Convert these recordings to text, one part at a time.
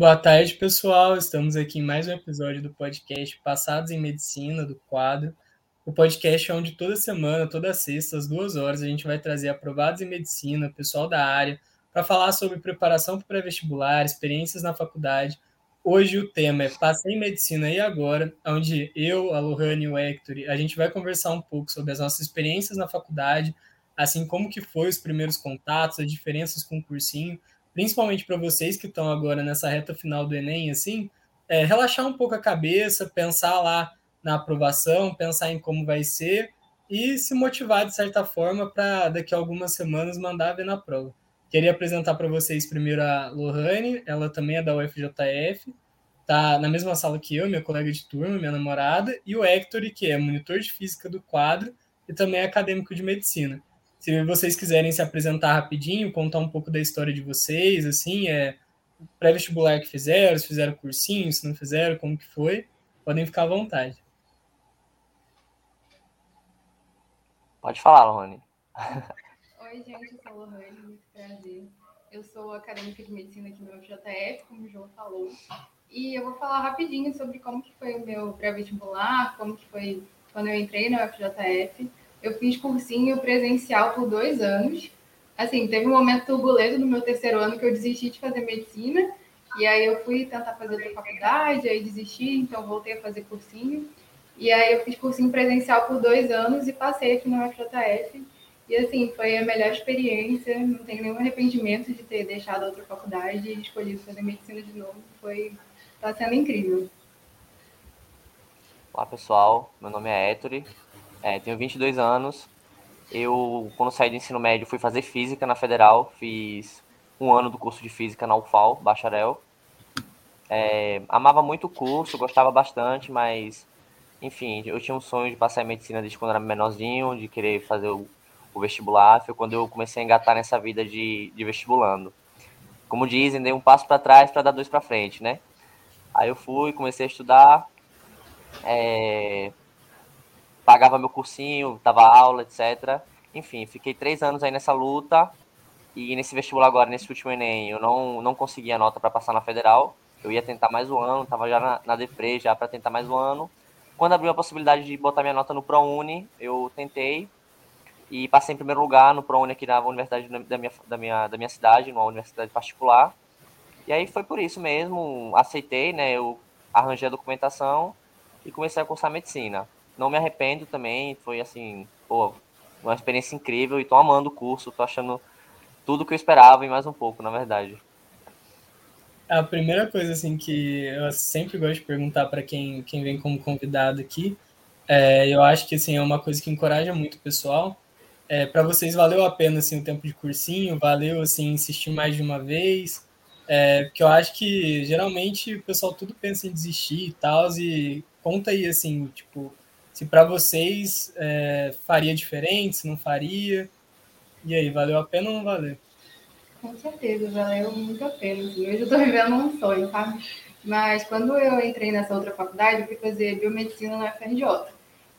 Boa tarde, pessoal. Estamos aqui em mais um episódio do podcast Passados em Medicina, do quadro. O podcast é onde toda semana, toda sexta, às duas horas, a gente vai trazer aprovados em medicina, pessoal da área, para falar sobre preparação para pré-vestibular, experiências na faculdade. Hoje o tema é Passei em Medicina e Agora, onde eu, a Lohane e o Hector, a gente vai conversar um pouco sobre as nossas experiências na faculdade, assim como que foi os primeiros contatos, as diferenças com o cursinho, principalmente para vocês que estão agora nessa reta final do Enem, assim, é, relaxar um pouco a cabeça, pensar lá na aprovação, pensar em como vai ser e se motivar de certa forma para daqui a algumas semanas mandar ver na prova. Queria apresentar para vocês primeiro a Lohane, ela também é da UFJF, tá na mesma sala que eu, minha colega de turma, minha namorada, e o Hector, que é monitor de física do quadro e também é acadêmico de medicina. Se vocês quiserem se apresentar rapidinho, contar um pouco da história de vocês, assim, é pré-vestibular que fizeram, se fizeram cursinho, se não fizeram, como que foi, podem ficar à vontade. Pode falar, Lohane. Oi, gente, eu sou a Lohane, muito prazer. Eu sou acadêmica de medicina aqui no UFJF, como o João falou. E eu vou falar rapidinho sobre como que foi o meu pré-vestibular, como que foi quando eu entrei na UFJF eu fiz cursinho presencial por dois anos. Assim, teve um momento turbulento no meu terceiro ano que eu desisti de fazer medicina. E aí eu fui tentar fazer outra faculdade, aí desisti, então voltei a fazer cursinho. E aí eu fiz cursinho presencial por dois anos e passei aqui no FJF. E assim, foi a melhor experiência, não tenho nenhum arrependimento de ter deixado outra faculdade e escolhido fazer medicina de novo. Foi, tá sendo incrível. Olá pessoal, meu nome é Ettore, é, tenho 22 anos. Eu, quando saí do ensino médio, fui fazer física na Federal. Fiz um ano do curso de física na UFAL, bacharel. É, amava muito o curso, gostava bastante, mas, enfim, eu tinha um sonho de passar em medicina desde quando era menorzinho, de querer fazer o, o vestibular. Foi quando eu comecei a engatar nessa vida de, de vestibulando. Como dizem, dei um passo para trás para dar dois para frente, né? Aí eu fui, comecei a estudar. É, pagava meu cursinho, dava aula, etc. Enfim, fiquei três anos aí nessa luta. E nesse vestibular agora, nesse último Enem, eu não, não consegui a nota para passar na federal. Eu ia tentar mais um ano, tava já na, na Defre já para tentar mais um ano. Quando abriu a possibilidade de botar minha nota no ProUni, eu tentei e passei em primeiro lugar no ProUni aqui na universidade da minha, da minha, da minha cidade, numa universidade particular. E aí foi por isso mesmo, aceitei, né? Eu arranjei a documentação e comecei a cursar medicina não me arrependo também, foi assim, pô, uma experiência incrível e tô amando o curso, tô achando tudo que eu esperava e mais um pouco, na verdade. A primeira coisa assim que eu sempre gosto de perguntar para quem, quem vem como convidado aqui, é, eu acho que assim é uma coisa que encoraja muito o pessoal. É, para vocês valeu a pena assim o tempo de cursinho, valeu assim insistir mais de uma vez, é, porque eu acho que geralmente o pessoal tudo pensa em desistir e tal e conta aí assim tipo se para vocês é, faria diferente, se não faria. E aí, valeu a pena ou não valeu? Com certeza, valeu muito a pena. Assim. Hoje eu estou vivendo um sonho, sabe? Mas quando eu entrei nessa outra faculdade, eu fui fazer biomedicina na FRJ.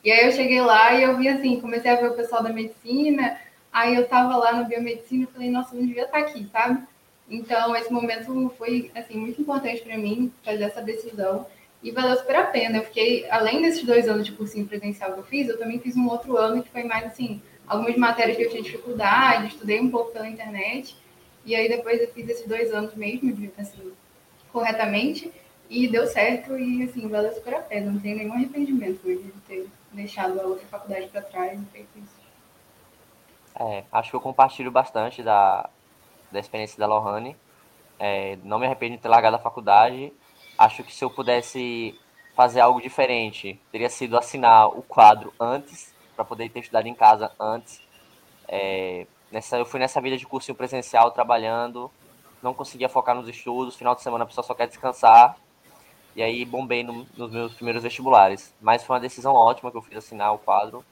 E aí eu cheguei lá e eu vi assim, comecei a ver o pessoal da medicina, aí eu tava lá na biomedicina e falei, nossa, eu não devia estar aqui, sabe? Então, esse momento foi, assim, muito importante para mim, fazer essa decisão e valeu super a pena. Eu fiquei, além desses dois anos de cursinho presencial que eu fiz, eu também fiz um outro ano que foi mais assim, algumas matérias que eu tinha dificuldade, estudei um pouco pela internet, e aí depois eu fiz esses dois anos mesmo, assim, corretamente, e deu certo, e assim, valeu super a pena. Não tenho nenhum arrependimento hoje de ter deixado a outra faculdade para trás e feito isso. É, acho que eu compartilho bastante da, da experiência da Lohane. É, não me arrependo de ter largado a faculdade Acho que se eu pudesse fazer algo diferente, teria sido assinar o quadro antes, para poder ter estudado em casa antes. É, nessa, eu fui nessa vida de cursinho presencial trabalhando, não conseguia focar nos estudos, final de semana a pessoa só quer descansar. E aí bombei no, nos meus primeiros vestibulares. Mas foi uma decisão ótima que eu fiz assinar o quadro.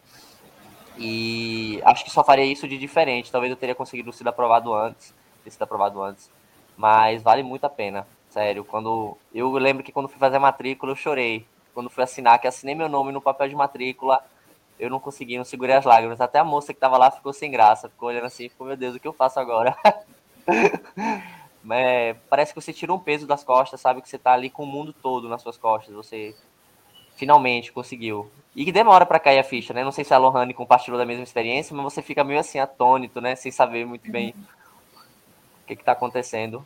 E acho que só faria isso de diferente. Talvez eu teria conseguido ser aprovado antes, ter sido aprovado antes. Mas vale muito a pena. Sério, quando. Eu lembro que quando fui fazer a matrícula, eu chorei. Quando fui assinar, que assinei meu nome no papel de matrícula, eu não consegui, não segurei as lágrimas. Até a moça que tava lá ficou sem graça, ficou olhando assim, ficou, meu Deus, o que eu faço agora? é, parece que você tira um peso das costas, sabe? Que você tá ali com o mundo todo nas suas costas. Você finalmente conseguiu. E que demora para cair a ficha, né? Não sei se a Lohane compartilhou da mesma experiência, mas você fica meio assim atônito, né? Sem saber muito bem o que, que tá acontecendo.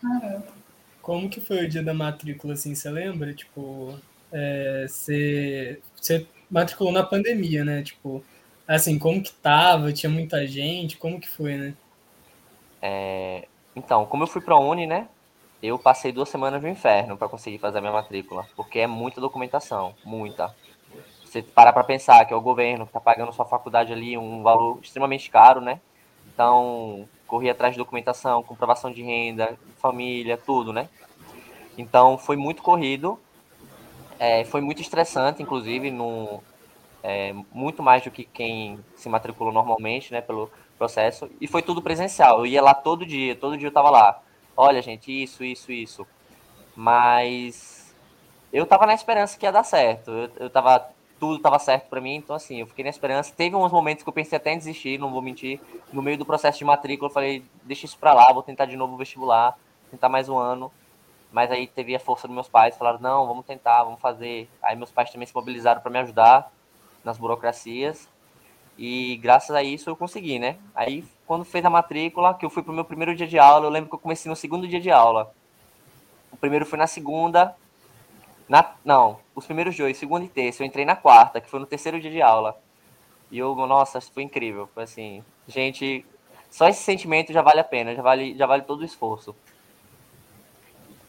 Como que foi o dia da matrícula, assim, você lembra? Tipo, é, você, você matriculou na pandemia, né? Tipo, assim, como que tava? Tinha muita gente? Como que foi, né? É, então, como eu fui para a Uni, né? Eu passei duas semanas no inferno para conseguir fazer a minha matrícula, porque é muita documentação, muita. Você parar para pensar que é o governo que está pagando sua faculdade ali um valor extremamente caro, né? Então, corri atrás de documentação, comprovação de renda, família, tudo, né? Então, foi muito corrido, é, foi muito estressante, inclusive, no, é, muito mais do que quem se matriculou normalmente, né? Pelo processo, e foi tudo presencial. Eu ia lá todo dia, todo dia eu tava lá olha, gente, isso, isso, isso. Mas eu tava na esperança que ia dar certo. Eu, eu tava, tudo tava certo para mim, então assim, eu fiquei na esperança. Teve uns momentos que eu pensei até em desistir, não vou mentir. No meio do processo de matrícula, eu falei, deixa isso pra lá, vou tentar de novo o vestibular, tentar mais um ano. Mas aí teve a força dos meus pais, falaram, não, vamos tentar, vamos fazer. Aí meus pais também se mobilizaram para me ajudar nas burocracias. E graças a isso eu consegui, né? Aí quando fez a matrícula, que eu fui pro meu primeiro dia de aula, eu lembro que eu comecei no segundo dia de aula. O primeiro foi na segunda. Na, não, os primeiros dois, segunda e terça. Eu entrei na quarta, que foi no terceiro dia de aula. E eu, nossa, foi incrível. Foi assim, gente, só esse sentimento já vale a pena, já vale, já vale todo o esforço.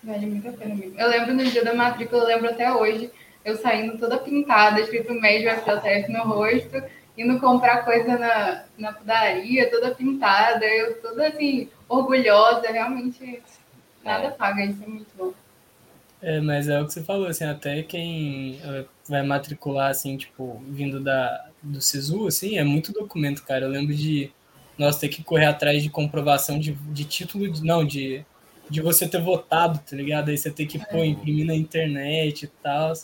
Vale muito a pena mesmo. Eu lembro no dia da matrícula, eu lembro até hoje, eu saindo toda pintada, escrito médio FJF no rosto indo comprar coisa na, na padaria, toda pintada, eu toda assim, orgulhosa, realmente nada é. paga, isso é muito bom. É, mas é o que você falou, assim, até quem eh, vai matricular, assim, tipo, vindo da, do SISU, assim, é muito documento, cara. Eu lembro de nós ter que correr atrás de comprovação de, de título, de, não, de, de você ter votado, tá ligado? Aí você tem que, pô, imprimir na internet e tal.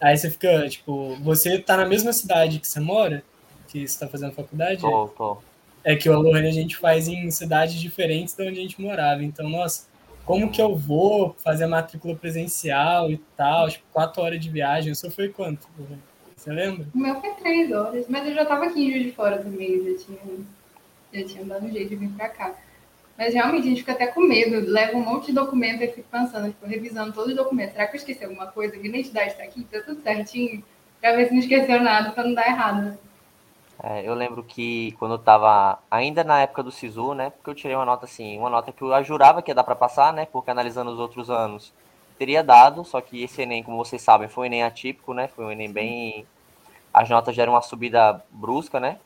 Aí você fica, tipo, você tá na mesma cidade que você mora, que você está fazendo faculdade? Tô, tô. É que o Alohane a gente faz em cidades diferentes de onde a gente morava. Então, nossa, como que eu vou fazer a matrícula presencial e tal? Tipo, quatro horas de viagem. Seu foi quanto? Você lembra? O meu foi três horas, mas eu já estava aqui em Juiz de Fora também, já tinha, já tinha dado um jeito de vir para cá. Mas realmente a gente fica até com medo, leva um monte de documento e fica pensando, tipo, revisando todos os documentos. Será que eu esqueci alguma coisa? A identidade está aqui, tá tudo certinho, para ver se não esqueceu nada, para não dar errado. É, eu lembro que quando eu tava ainda na época do SISU, né? Porque eu tirei uma nota assim, uma nota que eu jurava que ia dar para passar, né? Porque analisando os outros anos teria dado, só que esse Enem, como vocês sabem, foi um Enem atípico, né? Foi um Enem bem. As notas deram uma subida brusca, né?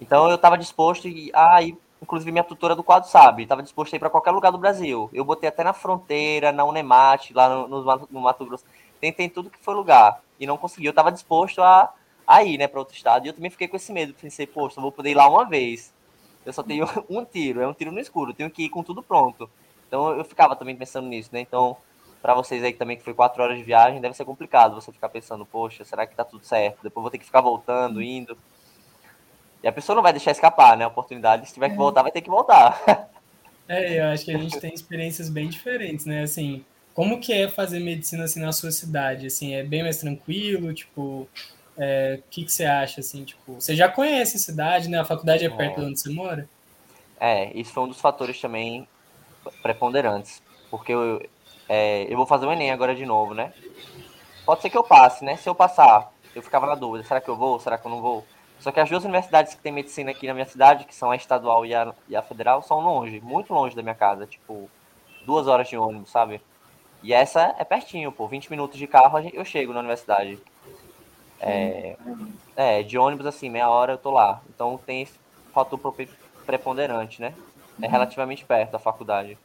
Então eu tava disposto e. Ah, inclusive minha tutora do quadro sabe, tava disposto a ir para qualquer lugar do Brasil. Eu botei até na fronteira, na Unemate, lá no, no, no Mato Grosso. Tentei tudo que foi lugar e não consegui. Eu tava disposto a aí, né, para outro estado. E eu também fiquei com esse medo. Pensei, poxa, eu vou poder ir lá uma vez. Eu só tenho um tiro, é um tiro no escuro. Eu tenho que ir com tudo pronto. Então eu ficava também pensando nisso, né? Então, para vocês aí também que foi quatro horas de viagem, deve ser complicado você ficar pensando, poxa, será que tá tudo certo? Depois vou ter que ficar voltando, indo. E a pessoa não vai deixar escapar, né? A oportunidade, se tiver que é. voltar, vai ter que voltar. É, eu acho que a gente tem experiências bem diferentes, né? Assim, como que é fazer medicina assim na sua cidade? Assim, é bem mais tranquilo, tipo, é, o que, que você acha, assim, tipo, você já conhece a cidade, né? A faculdade é perto é. de onde você mora? É, isso foi um dos fatores também preponderantes, porque eu, é, eu vou fazer o Enem agora de novo, né? Pode ser que eu passe, né? Se eu passar, eu ficava na dúvida, será que eu vou, será que eu não vou? Só que as duas universidades que tem medicina aqui na minha cidade, que são a estadual e a, e a federal, são longe, muito longe da minha casa, tipo, duas horas de ônibus, sabe? E essa é pertinho, pô, 20 minutos de carro eu chego na universidade. É, é, de ônibus, assim, meia hora eu tô lá. Então tem esse fator preponderante, né? É relativamente perto da faculdade.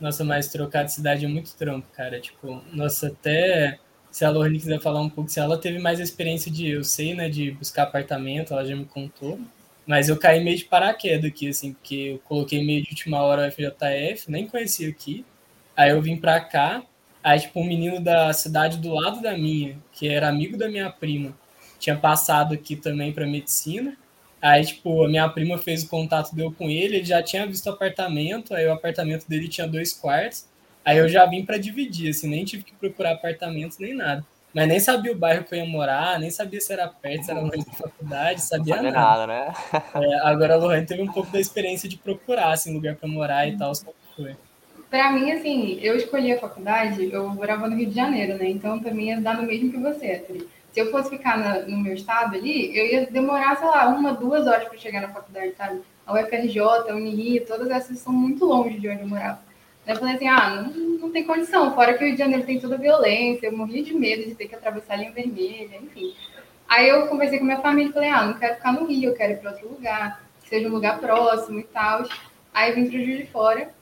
Nossa, mas trocar de cidade é muito trampo, cara. Tipo, nossa, até se a Lorne quiser falar um pouco, se ela teve mais experiência de, eu sei, né, de buscar apartamento, ela já me contou. Mas eu caí meio de paraquedas aqui, assim, porque eu coloquei meio de última hora o FJF, nem conhecia aqui. Aí eu vim pra cá, Aí, tipo, um menino da cidade do lado da minha, que era amigo da minha prima, tinha passado aqui também para medicina. Aí, tipo, a minha prima fez o contato, deu com ele, ele já tinha visto o apartamento, aí o apartamento dele tinha dois quartos, aí eu já vim para dividir, assim, nem tive que procurar apartamentos nem nada. Mas nem sabia o bairro que eu ia morar, nem sabia se era perto, se era longe da faculdade, sabia, sabia nada. nada. né? É, agora a Lohane teve um pouco da experiência de procurar, assim, lugar para morar e tal, como foi. Para mim, assim, eu escolhi a faculdade, eu morava no Rio de Janeiro, né? Então, para mim, ia dar no mesmo que você, Se eu fosse ficar na, no meu estado ali, eu ia demorar, sei lá, uma, duas horas para chegar na faculdade, sabe? A UFRJ, a Unirio, todas essas são muito longe de onde eu morava. Eu falei assim, ah, não, não tem condição. Fora que o Rio de Janeiro tem toda violência, eu morri de medo de ter que atravessar a linha vermelha, enfim. Aí eu conversei com minha família e falei, ah, não quero ficar no Rio, eu quero ir para outro lugar, que seja um lugar próximo e tal. Aí vim para o Rio de Fora.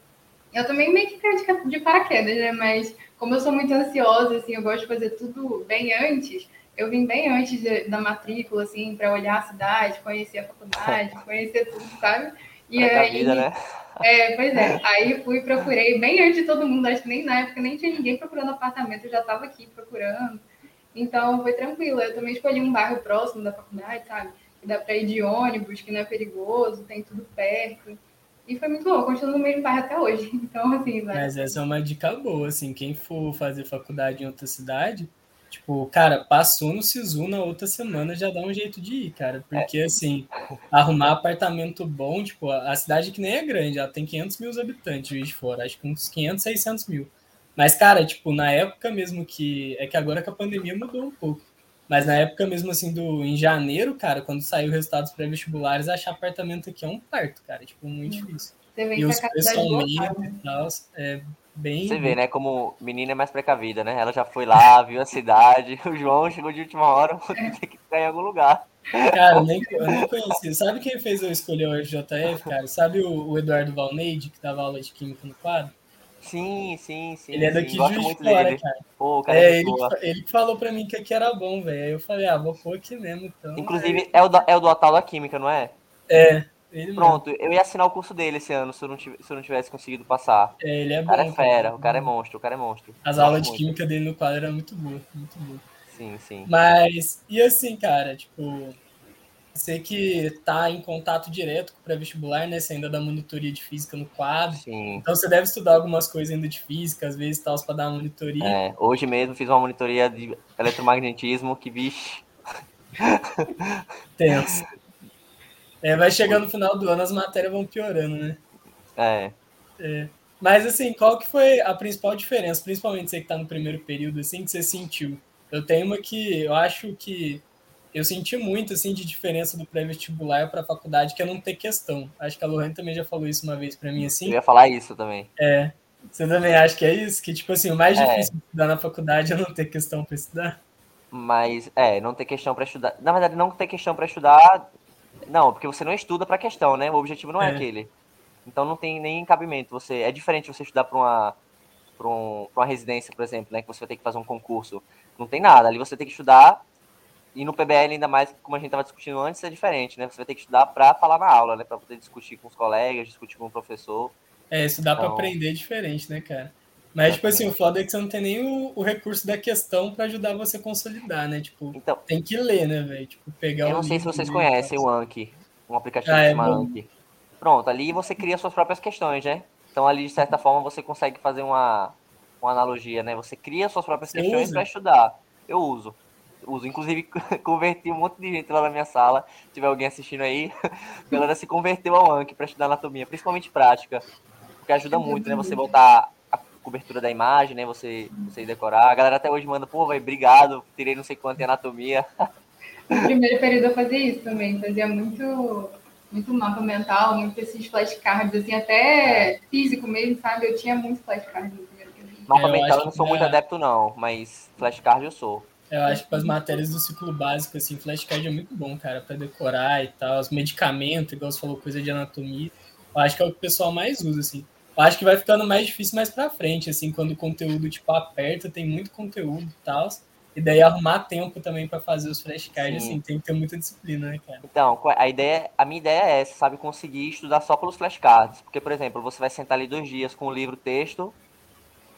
Eu também meio que caí de paraquedas, né? Mas como eu sou muito ansiosa, assim, eu gosto de fazer tudo bem antes. Eu vim bem antes de, da matrícula, assim, para olhar a cidade, conhecer a faculdade, conhecer tudo, sabe? E aí, vida, né? É, pois é. Aí fui, procurei bem antes de todo mundo, acho que nem na época nem tinha ninguém procurando apartamento, eu já estava aqui procurando. Então foi tranquilo. Eu também escolhi um bairro próximo da faculdade, sabe? Que dá para ir de ônibus, que não é perigoso, tem tudo perto. E foi muito bom, continuo no mesmo bairro até hoje. Então, assim, vai. Mas essa é uma dica boa, assim, quem for fazer faculdade em outra cidade, Tipo, cara, passou no Sisu na outra semana já dá um jeito de ir, cara. Porque, é. assim, arrumar apartamento bom, tipo, a cidade que nem é grande, ela tem 500 mil habitantes, de fora, acho que uns 500, 600 mil. Mas, cara, tipo, na época mesmo que. É que agora que a pandemia mudou um pouco. Mas na época mesmo, assim, do em janeiro, cara, quando saiu os resultados pré-vestibulares, achar apartamento aqui é um parto, cara. Tipo, muito difícil. e os preços aumentam e tal. É Bem... Você vê, né? Como menina é mais precavida, né? Ela já foi lá, viu a cidade. O João chegou de última hora, tem que ficar em algum lugar. Cara, eu nem, eu nem conheci. Sabe quem fez eu escolher o FJF, cara? Sabe o, o Eduardo Valneide, que dava aula de Química no quadro? Sim, sim, sim. Ele é daqui sim. de Juiz cara. Pô, cara é, é ele, ele falou pra mim que aqui era bom, velho. Aí eu falei, ah, vou pôr aqui mesmo, então. Inclusive, é o, da, é o do Atal da Química, não é? É. Pronto, mesmo. eu ia assinar o curso dele esse ano se eu não, tivesse, se eu não tivesse conseguido passar. É, ele é o cara bom. É fera, cara. o cara é monstro, o cara é monstro. As aulas de química dele no quadro eram muito boas, muito boas. Sim, sim. Mas, e assim, cara, tipo, você que tá em contato direto com o pré-vestibular, né? Você ainda dá monitoria de física no quadro. Sim. Então você deve estudar algumas coisas ainda de física, às vezes, tal, para dar uma monitoria. É, hoje mesmo fiz uma monitoria de eletromagnetismo que, vixe. Tenso. É, vai chegando no final do ano, as matérias vão piorando, né? É. é. Mas, assim, qual que foi a principal diferença, principalmente você que está no primeiro período, assim, que você sentiu? Eu tenho uma que eu acho que eu senti muito, assim, de diferença do pré-vestibular para a faculdade, que é não ter questão. Acho que a Lohane também já falou isso uma vez para mim, assim. Eu ia falar isso também. É. Você também acha que é isso? Que, tipo assim, o mais é. difícil de estudar na faculdade é não ter questão para estudar? Mas, é, não ter questão para estudar. Na verdade, não ter questão para estudar não, porque você não estuda para questão, né? O objetivo não é, é, aquele. Então não tem nem cabimento. Você é diferente você estudar para uma para um, uma residência, por exemplo, né? Que você vai ter que fazer um concurso. Não tem nada. Ali você tem que estudar e no PBL ainda mais, como a gente estava discutindo antes, é diferente, né? Você vai ter que estudar para falar na aula, né? Para poder discutir com os colegas, discutir com o professor. É, estudar então... para aprender diferente, né, cara? Mas, tipo assim, o foda é que você não tem nem o, o recurso da questão para ajudar você a consolidar, né? Tipo, então, tem que ler, né, velho? Tipo, pegar Eu não sei se vocês conhecem o Anki, um aplicativo ah, é chamado Anki. Pronto, ali você cria suas próprias questões, né? Então, ali, de certa forma, você consegue fazer uma, uma analogia, né? Você cria suas próprias você questões para estudar. Eu uso. Uso. Inclusive, converti um monte de gente lá na minha sala. Se tiver alguém assistindo aí, a galera se converteu ao Anki para estudar anatomia, principalmente prática. Porque ajuda muito, né? Você voltar cobertura da imagem, né? Você, você decorar. A galera até hoje manda, pô, vai, obrigado, tirei não sei quanto em anatomia. No primeiro período eu fazia isso também, fazia muito, muito mapa mental, muito esses flashcards, assim, até físico mesmo, sabe? Eu tinha muito flashcard no primeiro período. Mapa é, mental eu não sou muito adepto, não, mas flashcard eu sou. Eu acho que para as matérias do ciclo básico, assim, flashcard é muito bom, cara, para decorar e tal. Os medicamentos, igual você falou, coisa de anatomia. Eu acho que é o que o pessoal mais usa, assim. Eu acho que vai ficando mais difícil mais pra frente, assim, quando o conteúdo, tipo, aperta, tem muito conteúdo e tal. E daí arrumar tempo também para fazer os flashcards, assim, tem que ter muita disciplina, né, cara? Então, a ideia, a minha ideia é essa, sabe, conseguir estudar só pelos flashcards. Porque, por exemplo, você vai sentar ali dois dias com o livro texto,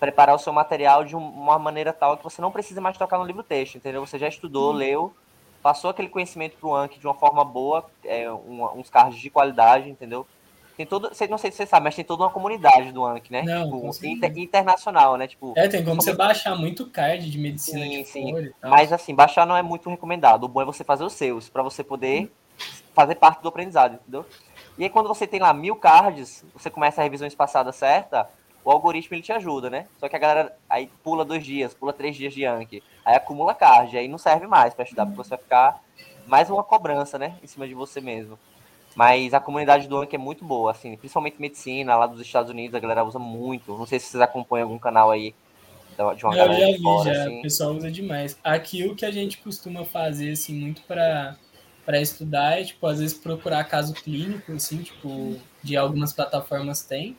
preparar o seu material de uma maneira tal que você não precisa mais tocar no livro texto, entendeu? Você já estudou, hum. leu, passou aquele conhecimento para o Anki de uma forma boa, é, um, uns cards de qualidade, entendeu? Tem todo, não sei se você sabe, mas tem toda uma comunidade do Anki, né? Não, tipo, inter, internacional, né? Tipo, é, tem como você baixar muito card de medicina sim, de sim. Mas assim, baixar não é muito recomendado. O bom é você fazer os seus, para você poder fazer parte do aprendizado, entendeu? E aí quando você tem lá mil cards, você começa a revisão espaçada certa, o algoritmo ele te ajuda, né? Só que a galera aí pula dois dias, pula três dias de Anki, aí acumula card, aí não serve mais para estudar, porque você vai ficar mais uma cobrança, né, em cima de você mesmo. Mas a comunidade do Anki é muito boa, assim, principalmente medicina, lá dos Estados Unidos, a galera usa muito. Não sei se vocês acompanham algum canal aí de uma Eu galera já vi, fora, já. Assim. O pessoal usa demais. Aqui o que a gente costuma fazer, assim, muito para para estudar é, tipo, às vezes procurar caso clínico, assim, tipo, de algumas plataformas tem.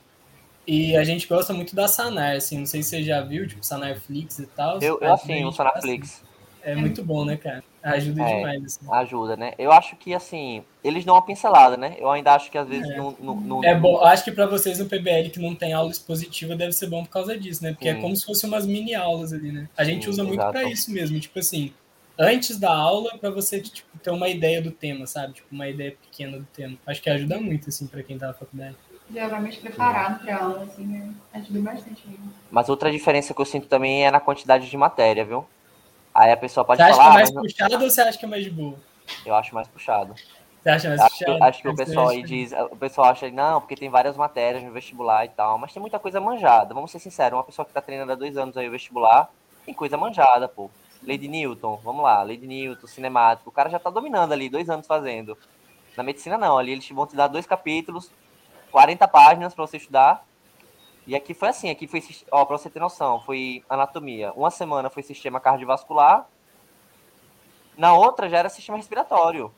E a gente gosta muito da Sanar, assim, não sei se você já viu, tipo, Sanarflix e tal. Eu, eu assim, o Sanarflix. É muito bom, né, cara? Ajuda é, demais. Assim. Ajuda, né? Eu acho que, assim, eles dão uma pincelada, né? Eu ainda acho que às vezes é. não, não, não, É bom, acho que para vocês no PBL que não tem aula expositiva deve ser bom por causa disso, né? Porque é Sim. é como se fossem umas mini aulas ali, né? A gente Sim, usa muito para isso mesmo, tipo assim, antes da aula para você tipo, ter uma ideia do tema, sabe? Tipo, uma ideia pequena do tema. Acho que ajuda muito, assim, para quem tá na faculdade. Já vai mais preparado para aula, assim, né? Ajuda bastante mesmo. Mas outra diferença que eu sinto também é na quantidade de matéria, viu? Aí a pessoa pode você falar. Você acha que é mais puxado ou você acha que é mais de boa? Eu acho mais puxado. Você acha mais acho puxado? Que, acho que o pessoal aí diz. O pessoal acha, não, porque tem várias matérias no vestibular e tal, mas tem muita coisa manjada. Vamos ser sinceros, uma pessoa que tá treinando há dois anos aí o vestibular, tem coisa manjada, pô. Lady Newton, vamos lá, Lady Newton, cinemático, o cara já tá dominando ali, dois anos fazendo. Na medicina não, ali eles vão te dar dois capítulos, 40 páginas para você estudar, e aqui foi assim, aqui foi, ó, pra você ter noção, foi anatomia. Uma semana foi sistema cardiovascular, na outra já era sistema respiratório.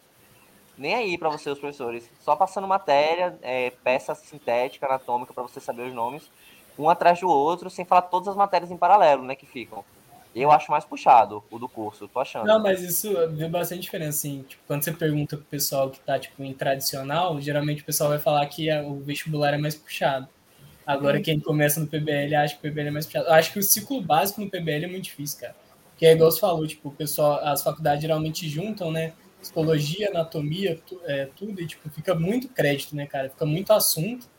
Nem aí para você, os professores. Só passando matéria, é, peça sintética, anatômica, para você saber os nomes, um atrás do outro, sem falar todas as matérias em paralelo, né, que ficam. Eu acho mais puxado o do curso, tô achando. Não, mas isso vê bastante diferença, assim. Tipo, quando você pergunta pro pessoal que tá, tipo, em tradicional, geralmente o pessoal vai falar que o vestibular é mais puxado. Agora, quem começa no PBL acha que o PBL é mais puxado. Eu acho que o ciclo básico no PBL é muito difícil, cara. Porque é igual você falou, tipo, o pessoal, as faculdades geralmente juntam, né? Psicologia, anatomia, tu, é, tudo, e tipo, fica muito crédito, né, cara? Fica muito assunto.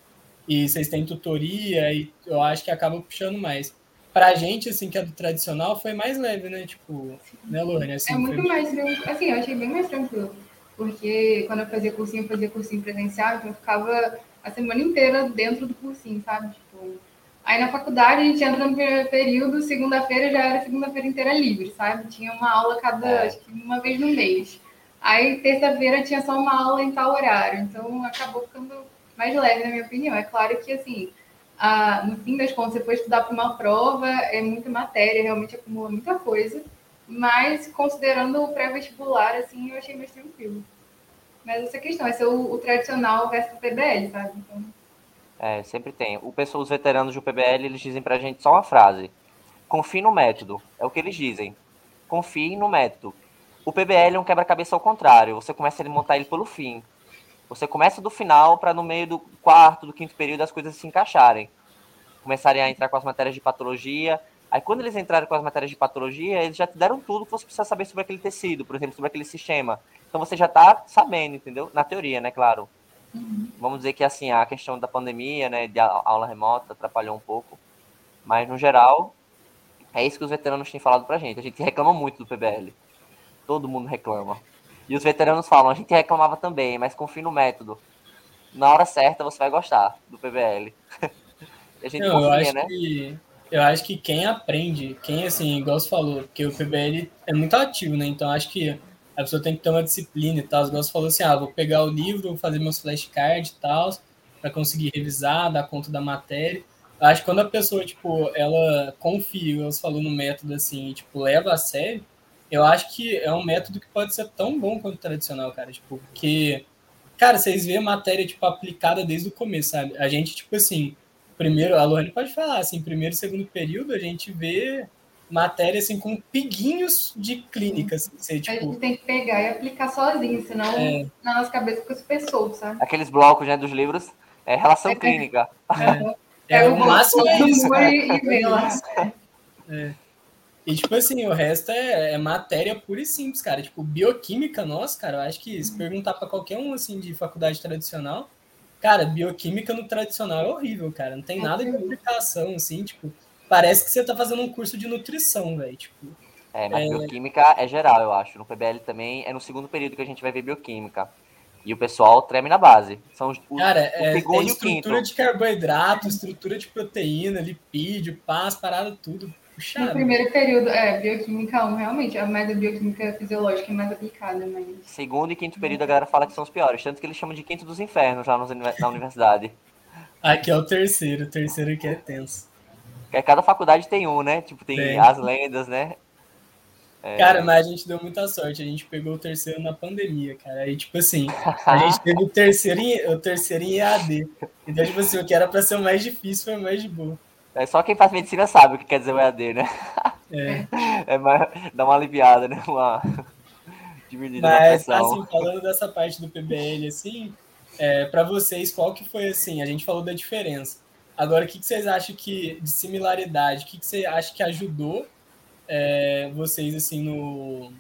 E vocês têm tutoria, e eu acho que acaba puxando mais. Pra gente, assim, que é do tradicional, foi mais leve, né? Tipo, né, Lorena? Assim, é muito foi... mais tranquilo. Assim, eu achei bem mais tranquilo. Porque quando eu fazia cursinho, eu fazia cursinho presencial, então eu ficava a semana inteira dentro do cursinho, sabe? Tipo, aí na faculdade a gente entra no primeiro período, segunda-feira já era segunda-feira inteira livre, sabe? Tinha uma aula cada, é. acho que uma vez no mês. Aí terça-feira tinha só uma aula em tal horário, então acabou ficando mais leve, na minha opinião. É claro que, assim, a, no fim das contas, depois estudar para uma prova é muita matéria, realmente acumula muita coisa, mas considerando o pré-vestibular, assim, eu achei mais tranquilo. Mas essa questão, é ser o, o tradicional versus o PBL, sabe? Então... É, sempre tem. O pessoal, os veteranos do PBL, eles dizem pra gente só uma frase. Confie no método. É o que eles dizem. Confie no método. O PBL é um quebra-cabeça ao contrário. Você começa a montar ele pelo fim. Você começa do final para no meio do quarto, do quinto período as coisas se encaixarem. Começarem a entrar com as matérias de patologia. Aí quando eles entrarem com as matérias de patologia, eles já te deram tudo que você precisa saber sobre aquele tecido, por exemplo, sobre aquele sistema. Então você já está sabendo, entendeu? Na teoria, né, claro. Uhum. Vamos dizer que assim, a questão da pandemia, né, de aula remota atrapalhou um pouco. Mas no geral, é isso que os veteranos têm falado pra gente. A gente reclama muito do PBL. Todo mundo reclama. E os veteranos falam, a gente reclamava também, mas confie no método. Na hora certa você vai gostar do PBL. a gente Não, confia, eu acho né? Que, eu acho que quem aprende, quem assim, igual você falou, porque o PBL é muito ativo, né? Então acho que a pessoa tem que ter uma disciplina e tal. Igual você falou assim, ah, vou pegar o livro, vou fazer meus flashcards e tal, para conseguir revisar, dar conta da matéria. Eu acho que quando a pessoa, tipo, ela confia, você falou no método, assim, e, tipo, leva a sério, eu acho que é um método que pode ser tão bom quanto o tradicional, cara. Tipo, porque, cara, vocês vêem a matéria, tipo, aplicada desde o começo, sabe? A gente, tipo assim, primeiro, a Lorena pode falar, assim, primeiro e segundo período, a gente vê matéria assim com piguinhos de clínicas. Assim, tipo... A gente tem que pegar e aplicar sozinho, senão é. na nossa cabeça fica super solto, sabe? Aqueles blocos né, dos livros, é relação é, clínica. É, é, é o máximo é isso. E, e, lá. É. E, tipo assim, o resto é, é, matéria pura e simples, cara. Tipo, bioquímica, nossa, cara, eu acho que se perguntar para qualquer um, assim, de faculdade tradicional, cara, bioquímica no tradicional é horrível, cara. Não tem nada de aplicação, assim, tipo, parece que você tá fazendo um curso de nutrição, velho, tipo... É, mas é... bioquímica é geral, eu acho. No PBL também é no segundo período que a gente vai ver bioquímica. E o pessoal treme na base. São os, Cara, o é, segundo é estrutura de carboidrato, estrutura de proteína, lipídio, paz, parada, tudo. Puxado. No primeiro período, é, bioquímica 1, realmente, é mais a bioquímica fisiológica é mais aplicada, mas... Segundo e quinto período a galera fala que são os piores, tanto que eles chamam de quinto dos infernos lá na universidade. Aqui é o terceiro, o terceiro aqui é tenso. Cada faculdade tem um, né? Tipo, tem, tem. as lendas, né? É... Cara, mas a gente deu muita sorte. A gente pegou o terceiro na pandemia, cara. Aí, tipo assim, a gente teve o terceiro em, o terceiro em EAD. Então, tipo assim, o que era pra ser o mais difícil foi o mais de boa. É só quem faz medicina sabe o que quer dizer o EAD, né? É. é mais, dá uma aliviada, né? Uma diminuída Mas, assim, falando dessa parte do PBL, assim, é, para vocês, qual que foi, assim, a gente falou da diferença. Agora, o que, que vocês acham que, de similaridade, o que, que você acha que ajudou é, vocês assim no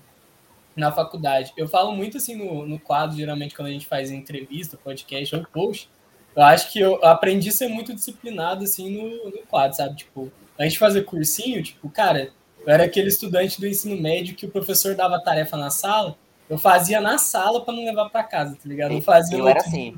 na faculdade. Eu falo muito assim no, no quadro, geralmente quando a gente faz entrevista, podcast ou post, eu acho que eu aprendi a ser muito disciplinado assim no, no quadro, sabe? Tipo, a gente fazer cursinho, tipo, cara, eu era aquele estudante do ensino médio que o professor dava tarefa na sala, eu fazia na sala para não levar para casa, tá ligado? Eu fazia eu era assim.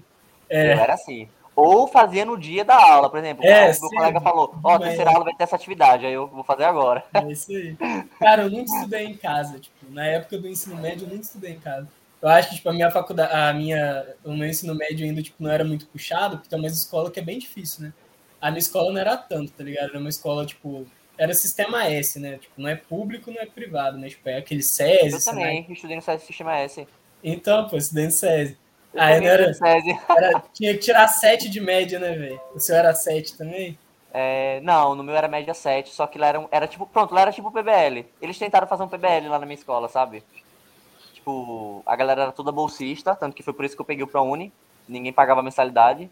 É... Eu era assim. Ou fazia no dia da aula, por exemplo. É, o meu colega falou, ó, oh, terceira aula vai ter essa atividade, aí eu vou fazer agora. É isso aí. Cara, eu nunca estudei em casa, tipo, na época do ensino médio eu nunca estudei em casa. Eu acho que, tipo, a minha faculdade, a minha, o meu ensino médio ainda, tipo, não era muito puxado, porque tem uma escola que é bem difícil, né? A minha escola não era tanto, tá ligado? Era uma escola, tipo, era sistema S, né? Tipo, não é público, não é privado, né? Tipo, é aquele SESI. Eu também, né? estudei no SESI Sistema S. Então, pô, estudei no SESI. Aí não era, era, Tinha que tirar 7 de média, né, velho? O seu era 7 também? É, não, no meu era média 7, só que lá era, era tipo, pronto, lá era tipo PBL. Eles tentaram fazer um PBL lá na minha escola, sabe? Tipo, a galera era toda bolsista, tanto que foi por isso que eu peguei o ProUni, ninguém pagava mensalidade.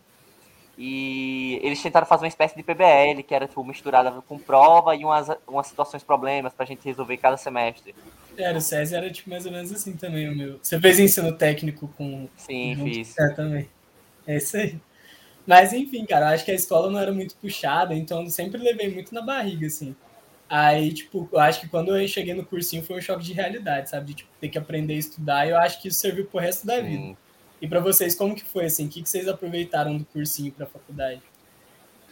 E eles tentaram fazer uma espécie de PBL, que era tipo, misturada com prova e umas, umas situações, problemas pra gente resolver cada semestre. Era, o SESI era tipo mais ou menos assim também o meu. Você fez ensino técnico com. Sim, com... fiz. É, também. É isso aí. Mas enfim, cara, acho que a escola não era muito puxada, então eu sempre levei muito na barriga, assim. Aí, tipo, eu acho que quando eu cheguei no cursinho foi um choque de realidade, sabe? De tipo, ter que aprender a estudar, e eu acho que isso serviu pro resto da Sim. vida. E para vocês, como que foi, assim? O que, que vocês aproveitaram do cursinho para a faculdade?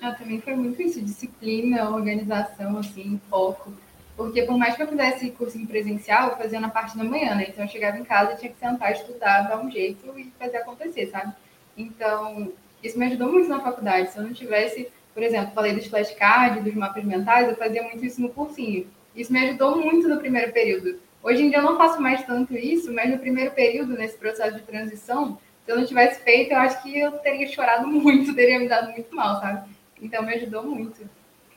Ah, também foi muito isso, disciplina, organização, assim, foco. Porque por mais que eu fizesse cursinho presencial, eu fazia na parte da manhã, né? Então eu chegava em casa, tinha que sentar, estudar, dar um jeito e fazer acontecer, sabe? Então, isso me ajudou muito na faculdade. Se eu não tivesse, por exemplo, falei dos flashcards, dos mapas mentais, eu fazia muito isso no cursinho. Isso me ajudou muito no primeiro período. Hoje em dia eu não faço mais tanto isso, mas no primeiro período, nesse processo de transição, se eu não tivesse feito, eu acho que eu teria chorado muito, teria me dado muito mal, sabe? Então me ajudou muito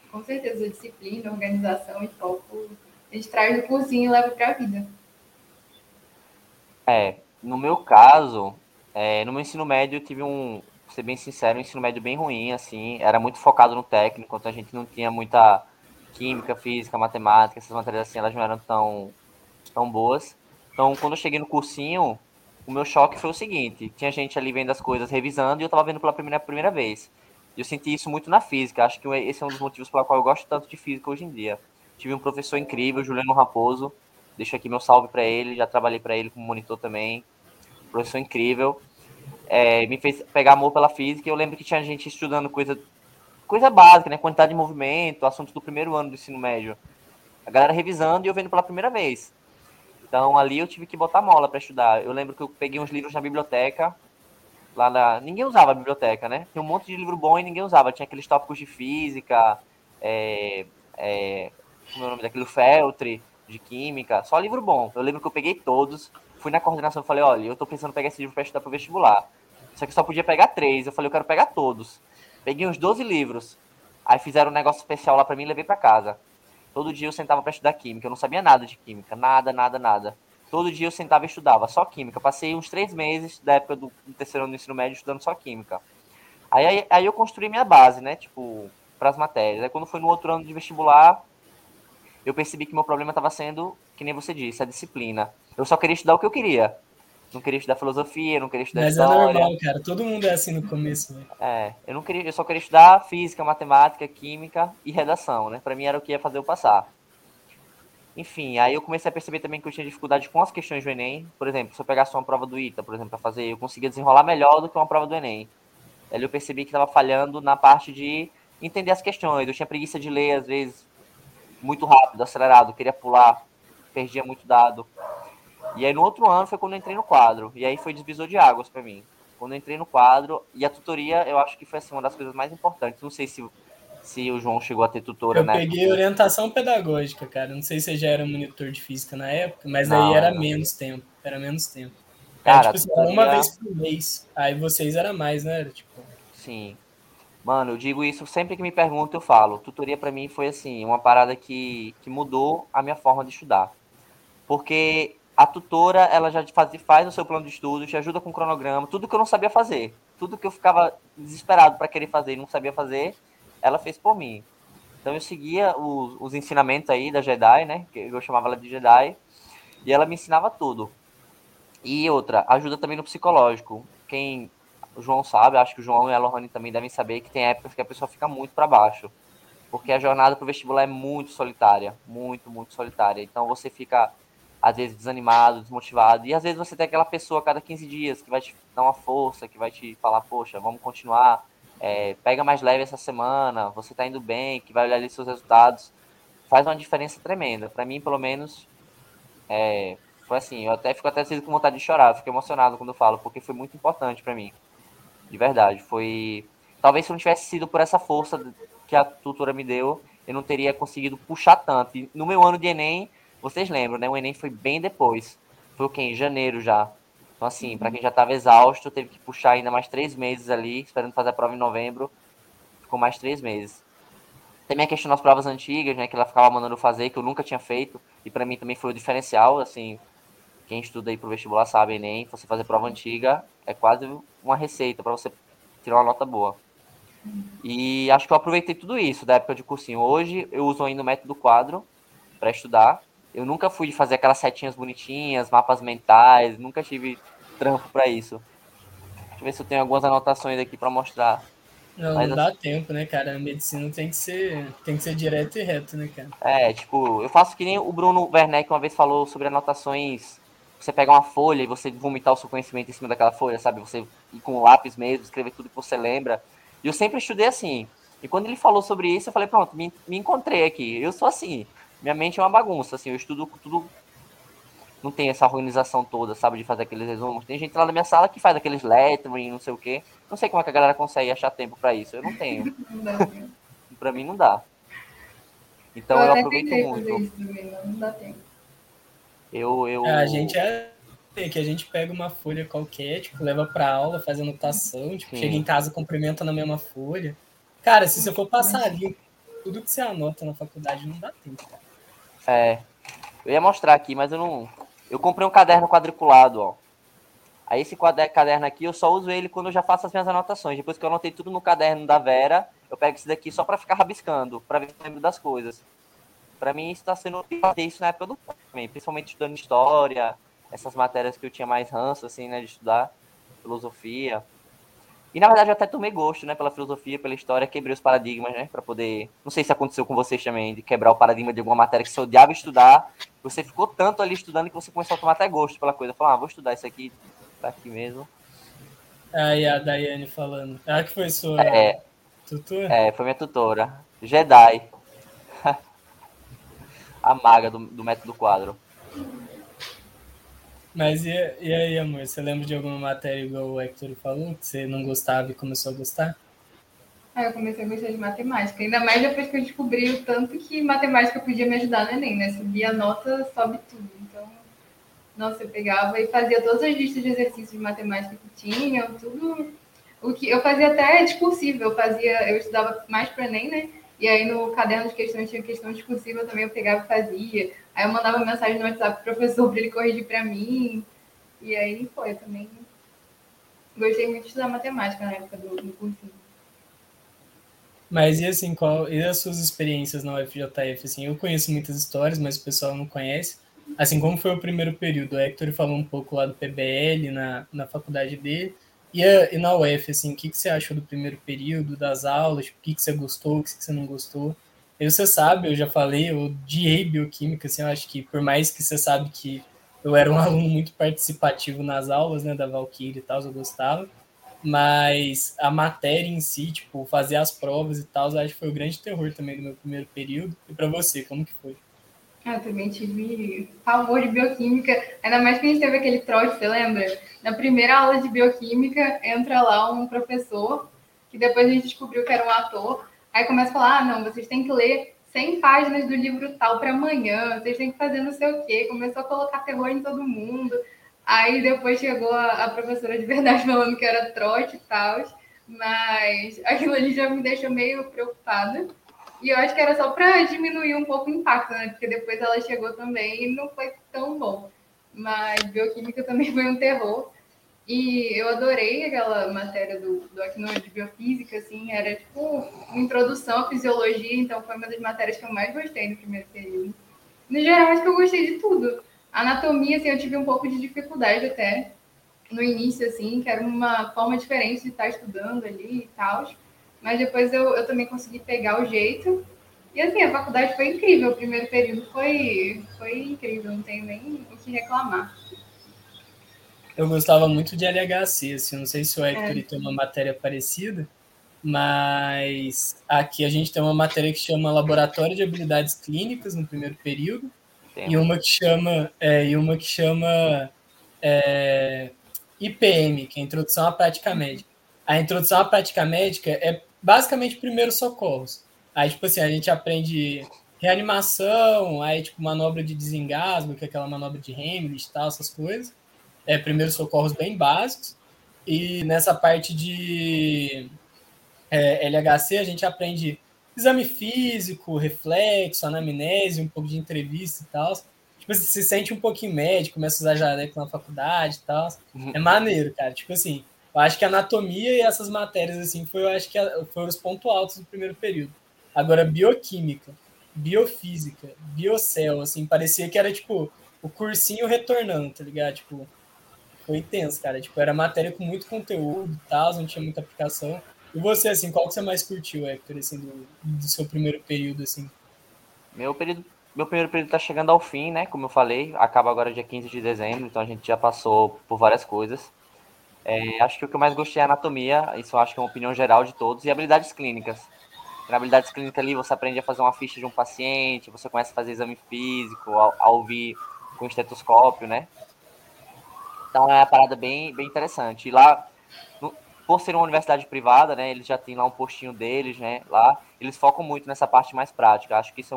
com certeza, disciplina, organização e foco, a gente traz do cursinho e leva para a vida. É, no meu caso, é, no meu ensino médio eu tive um, ser bem sincero, um ensino médio bem ruim, assim, era muito focado no técnico, então a gente não tinha muita química, física, matemática, essas matérias assim, elas não eram tão, tão boas. Então, quando eu cheguei no cursinho, o meu choque foi o seguinte, tinha gente ali vendo as coisas, revisando, e eu estava vendo pela primeira, primeira vez eu senti isso muito na física. Acho que esse é um dos motivos pela qual eu gosto tanto de física hoje em dia. Tive um professor incrível, Juliano Raposo. Deixo aqui meu salve para ele. Já trabalhei para ele como monitor também. Professor incrível. É, me fez pegar amor pela física. Eu lembro que tinha gente estudando coisa, coisa básica, né? Quantidade de movimento, assuntos do primeiro ano do ensino médio. A galera revisando e eu vendo pela primeira vez. Então ali eu tive que botar mola para estudar. Eu lembro que eu peguei uns livros na biblioteca, lá na. Ninguém usava a biblioteca, né? Tinha um monte de livro bom e ninguém usava. Tinha aqueles tópicos de física, é, é, como é o nome daquilo? Feltre, de química, só livro bom. Eu lembro que eu peguei todos, fui na coordenação e falei, olha, eu tô pensando em pegar esse livro para estudar pro vestibular. Só que só podia pegar três. Eu falei, eu quero pegar todos. Peguei uns 12 livros. Aí fizeram um negócio especial lá para mim e levei para casa. Todo dia eu sentava para estudar química. Eu não sabia nada de química. Nada, nada, nada. Todo dia eu sentava e estudava, só química. Passei uns três meses da época do, terceiro ano do ensino médio estudando só química. Aí, aí, aí eu construí minha base, né? Tipo, para as matérias. Aí quando foi no outro ano de vestibular, eu percebi que meu problema estava sendo, que nem você disse, a disciplina. Eu só queria estudar o que eu queria. Não queria estudar filosofia, não queria estudar Mas história. é normal, cara. Todo mundo é assim no começo, né? É, eu não queria, eu só queria estudar física, matemática, química e redação, né? Para mim era o que ia fazer eu passar. Enfim, aí eu comecei a perceber também que eu tinha dificuldade com as questões do Enem. Por exemplo, se eu pegasse uma prova do ITA, por exemplo, para fazer, eu conseguia desenrolar melhor do que uma prova do Enem. Aí eu percebi que estava falhando na parte de entender as questões. Eu tinha preguiça de ler, às vezes, muito rápido, acelerado, queria pular, perdia muito dado. E aí no outro ano foi quando eu entrei no quadro. E aí foi divisor de águas para mim. Quando eu entrei no quadro, e a tutoria eu acho que foi assim, uma das coisas mais importantes. Não sei se, se o João chegou a ter tutora, Eu né? peguei orientação pedagógica, cara. Não sei se você já era monitor de física na época, mas Não, aí era não. menos tempo. Era menos tempo. Cara, era, tipo, assim, tutoria- uma vez por mês. Aí vocês era mais, né? Era, tipo, Sim. Mano, eu digo isso sempre que me perguntam, eu falo. Tutoria pra mim foi assim, uma parada que, que mudou a minha forma de estudar. Porque a tutora, ela já faz, faz o seu plano de estudo, te ajuda com o cronograma, tudo que eu não sabia fazer, tudo que eu ficava desesperado para querer fazer e não sabia fazer, ela fez por mim. Então eu seguia os, os ensinamentos aí da Jedi, né? Que eu chamava ela de Jedi, e ela me ensinava tudo. E outra, ajuda também no psicológico. Quem o João sabe, acho que o João e a Lohane também devem saber que tem épocas que a pessoa fica muito para baixo. Porque a jornada pro vestibular é muito solitária, muito, muito solitária. Então você fica às vezes desanimado, desmotivado, e às vezes você tem aquela pessoa a cada 15 dias que vai te dar uma força, que vai te falar, poxa, vamos continuar, é, pega mais leve essa semana, você tá indo bem, que vai olhar ali seus resultados, faz uma diferença tremenda. Para mim, pelo menos, é, foi assim, eu até fico até com vontade de chorar, fico emocionado quando eu falo, porque foi muito importante para mim. De verdade, foi talvez se não tivesse sido por essa força que a tutora me deu, eu não teria conseguido puxar tanto. E no meu ano de ENEM, vocês lembram, né? O ENEM foi bem depois. Foi o quê? Em janeiro já. Então, assim, para quem já estava exausto, teve que puxar ainda mais três meses ali, esperando fazer a prova em novembro. Ficou mais três meses. Também a questão das provas antigas, né? Que ela ficava mandando fazer, que eu nunca tinha feito. E para mim também foi o diferencial, assim. Quem estuda aí pro vestibular sabe, Enem, você fazer prova antiga é quase uma receita para você tirar uma nota boa. E acho que eu aproveitei tudo isso da época de cursinho. Hoje eu uso ainda o método quadro para estudar. Eu nunca fui de fazer aquelas setinhas bonitinhas, mapas mentais, nunca tive trampo para isso. Deixa eu ver se eu tenho algumas anotações aqui para mostrar. não, Mas não dá tempo, né, cara? A medicina tem que ser, tem que ser direto e reto, né, cara? É, tipo, eu faço que nem o Bruno Werneck uma vez falou sobre anotações. Você pegar uma folha e você vomitar o seu conhecimento em cima daquela folha, sabe? Você ir com o lápis mesmo, escrever tudo que você lembra. E eu sempre estudei assim. E quando ele falou sobre isso, eu falei, pronto, me, me encontrei aqui. Eu sou assim. Minha mente é uma bagunça, assim, eu estudo tudo. Não tem essa organização toda, sabe, de fazer aqueles resumos. Tem gente lá na minha sala que faz aqueles lettering, não sei o quê. Não sei como é que a galera consegue achar tempo pra isso. Eu não tenho. Não dá tempo. Pra mim não dá. Então eu, até aproveito muito. também, não, não dá tempo. Eu, eu... A gente é que a gente pega uma folha qualquer, tipo, leva pra aula, faz anotação, tipo, Sim. chega em casa, cumprimenta na mesma folha. Cara, se você for passar ali, tudo que você anota na faculdade não dá tempo, cara. É. Eu ia mostrar aqui, mas eu não. Eu comprei um caderno quadriculado, ó. Aí esse caderno aqui eu só uso ele quando eu já faço as minhas anotações. Depois que eu anotei tudo no caderno da Vera, eu pego esse daqui só pra ficar rabiscando, pra ver eu lembro das coisas. Pra mim isso tá sendo fazer isso na época do também, principalmente estudando história, essas matérias que eu tinha mais ranço assim, né, de estudar, filosofia. E na verdade eu até tomei gosto, né, pela filosofia, pela história, quebrei os paradigmas, né, para poder, não sei se aconteceu com vocês também, de quebrar o paradigma de alguma matéria que você odiava estudar, você ficou tanto ali estudando que você começou a tomar até gosto pela coisa, falou, ah, vou estudar isso aqui, tá aqui mesmo. Aí a Daiane falando. Ah, que foi sua É, tutora? é, foi minha tutora, Jedi, a maga do, do método quadro. Mas e, e aí, amor? Você lembra de alguma matéria igual o Hector falou, que você não gostava e começou a gostar? Aí eu comecei a gostar de matemática, ainda mais depois que eu descobri o tanto que matemática podia me ajudar no Enem, né? Subir a nota, sobe tudo. Então, nossa, eu pegava e fazia todas as listas de exercícios de matemática que tinham, tudo. O que eu fazia até discursivo, eu fazia, eu estudava mais para Enem, né? E aí no caderno de questões tinha questão discursiva também, eu pegava e fazia. Aí eu mandava mensagem no WhatsApp pro professor para ele corrigir para mim. E aí foi, eu também gostei muito de estudar matemática na época do, do cursinho. Mas e assim, qual e as suas experiências na UFJF? Assim, eu conheço muitas histórias, mas o pessoal não conhece. Assim, como foi o primeiro período? O Hector falou um pouco lá do PBL na, na faculdade dele. E, a, e na UF, assim, o que, que você achou do primeiro período, das aulas? O que, que você gostou, o que, que você não gostou? E você sabe, eu já falei, eu odiei bioquímica, assim, eu acho que por mais que você sabe que eu era um aluno muito participativo nas aulas, né, da Valkyrie e tal, eu gostava, mas a matéria em si, tipo, fazer as provas e tal, eu acho que foi o grande terror também do meu primeiro período. E para você, como que foi? Ah, eu também tive pavor de bioquímica, ainda mais que a gente teve aquele trote, você lembra? Na primeira aula de bioquímica, entra lá um professor, que depois a gente descobriu que era um ator, aí começa a falar, ah, não, vocês têm que ler 100 páginas do livro tal para amanhã, vocês têm que fazer não sei o quê, começou a colocar terror em todo mundo, Aí depois chegou a, a, professora de verdade falando que era trote e tal, mas aquilo ali já me deixou meio preocupada. E eu acho que era só para diminuir um pouco o impacto, né? Porque depois ela chegou também e não foi tão bom. Mas bioquímica também foi um terror. E eu adorei aquela matéria do, do Acnor de biofísica, assim, era tipo uma introdução à fisiologia, então foi uma das matérias que eu mais gostei no primeiro período. No geral, acho que eu gostei de tudo Anatomia, assim, eu tive um pouco de dificuldade até no início, assim, que era uma forma diferente de estar estudando ali e tal. Mas depois eu, eu também consegui pegar o jeito. E assim, a faculdade foi incrível. O primeiro período foi, foi incrível, não tenho nem o que reclamar. Eu gostava muito de LHC, assim, não sei se o Hector é. tem uma matéria parecida, mas aqui a gente tem uma matéria que chama Laboratório de Habilidades Clínicas no primeiro período, e uma que chama, é, e uma que chama é, IPM, que é Introdução à Prática Médica. A Introdução à Prática Médica é basicamente primeiros socorros. Aí, tipo assim, a gente aprende reanimação, aí, tipo, manobra de desengasgo, que é aquela manobra de Heimlich e tal, essas coisas. É, primeiros socorros bem básicos. E nessa parte de é, LHC, a gente aprende exame físico, reflexo, anamnese, um pouco de entrevista e tal. Tipo, você se sente um pouquinho médico, começa a usar jaleco na faculdade e tal. Uhum. É maneiro, cara. Tipo assim, eu acho que anatomia e essas matérias, assim, foi, eu acho que foram os pontos altos do primeiro período. Agora, bioquímica, biofísica, biocel, assim, parecia que era, tipo, o cursinho retornando, tá ligado? Tipo, foi intenso, cara. Tipo, era matéria com muito conteúdo e tal, não tinha muita aplicação. E você, assim, qual que você mais curtiu, Hector, assim, do, do seu primeiro período, assim? Meu período meu primeiro período está chegando ao fim, né? Como eu falei, acaba agora dia 15 de dezembro, então a gente já passou por várias coisas. É, acho que o que eu mais gostei é anatomia, isso acho que é uma opinião geral de todos, e habilidades clínicas. Na habilidades clínicas ali você aprende a fazer uma ficha de um paciente, você começa a fazer exame físico, a, a ouvir com estetoscópio, né? Então é uma parada bem, bem interessante. E lá, no, por ser uma universidade privada, né, eles já têm lá um postinho deles, né, lá, eles focam muito nessa parte mais prática. Acho que isso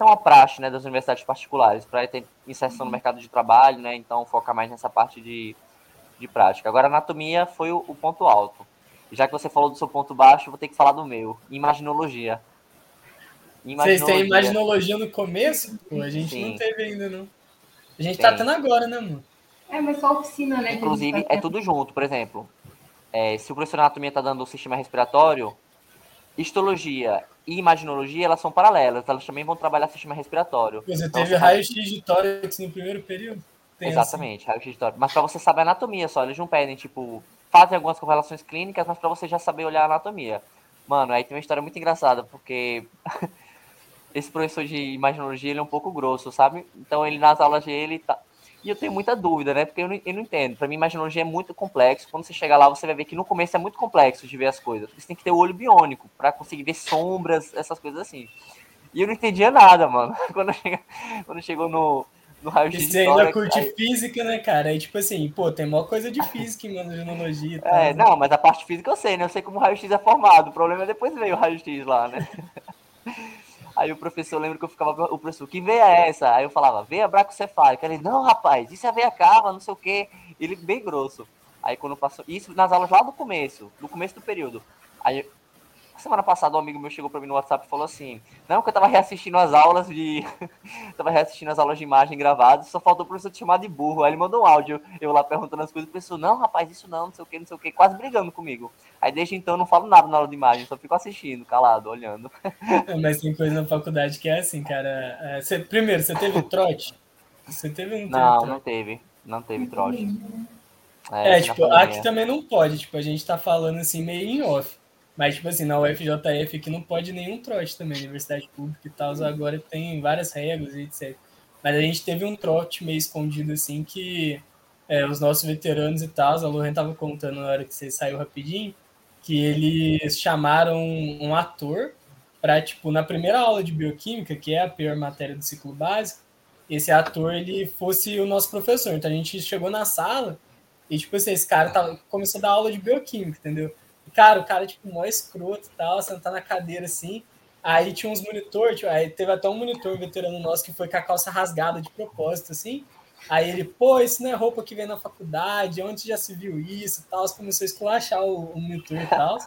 é uma praxe, né, das universidades particulares, para ter inserção no mercado de trabalho, né, então foca mais nessa parte de, de prática. Agora, anatomia foi o, o ponto alto. Já que você falou do seu ponto baixo, vou ter que falar do meu, imaginologia. Vocês têm imaginologia no começo? Pô, a gente Sim. não teve ainda, não. A gente tá Tem. tá tendo agora, né, mano? É, mas só oficina, né? Inclusive, tá é tudo junto, por exemplo é, se o professor de anatomia está dando o sistema respiratório, histologia e imaginologia, elas são paralelas, elas também vão trabalhar sistema respiratório. Você então, teve raio-x de tórax no primeiro período? Tem Exatamente, assim. raio-x de tórax. Mas para você saber anatomia só, eles não pedem, tipo, fazem algumas correlações clínicas, mas para você já saber olhar a anatomia. Mano, aí tem uma história muito engraçada, porque esse professor de imaginologia, ele é um pouco grosso, sabe? Então ele nas aulas dele tá, e eu tenho muita dúvida, né? Porque eu não, eu não entendo. Para mim, imaginologia é muito complexo. Quando você chegar lá, você vai ver que no começo é muito complexo de ver as coisas. Você tem que ter o olho biônico para conseguir ver sombras, essas coisas assim. E eu não entendia nada, mano. Quando, chega, quando chegou no, no raio-x. Você ainda curte aí... física, né, cara? Aí, tipo assim, pô, tem maior coisa de física em imaginologia. Tá, é, né? não, mas a parte física eu sei, né? Eu sei como o raio-x é formado. O problema é depois veio o raio-x lá, né? Aí o professor, lembra que eu ficava, o professor, que veia é essa? Aí eu falava, veia bracocefálica. Ele, não, rapaz, isso é veia cava, não sei o quê. Ele bem grosso. Aí quando passou, isso nas aulas lá do começo, no começo do período. Aí semana passada um amigo meu chegou para mim no WhatsApp e falou assim: Não, que eu tava reassistindo as aulas de. tava reassistindo as aulas de imagem gravadas, só faltou o professor te chamar de burro. Aí ele mandou um áudio, eu lá perguntando as coisas, o professor, não, rapaz, isso não, não sei o que, não sei o que, quase brigando comigo. Aí desde então eu não falo nada na aula de imagem, só fico assistindo, calado, olhando. Mas tem coisa na faculdade que é assim, cara. É, você, primeiro, você teve trote? Você teve um. Não, não teve. Não teve trote. É, é tipo, aqui também não pode. Tipo, a gente tá falando assim meio em off. Mas, tipo assim, na UFJF aqui não pode nenhum trote também, universidade pública e tal. Agora tem várias regras e etc. Mas a gente teve um trote meio escondido, assim, que é, os nossos veteranos e tal, a Loren tava contando na hora que você saiu rapidinho, que eles chamaram um ator para, tipo, na primeira aula de bioquímica, que é a pior matéria do ciclo básico, esse ator, ele fosse o nosso professor. Então a gente chegou na sala e, tipo assim, esse cara tava, começou a dar aula de bioquímica, entendeu? Cara, o cara, tipo, mó escroto e tal, sentar na cadeira assim. Aí tinha uns monitor, tipo, aí teve até um monitor veterano nosso que foi com a calça rasgada de propósito, assim. Aí ele, pô, isso não é roupa que vem na faculdade, onde já se viu isso e tal. Começou a esculachar o, o monitor e tal.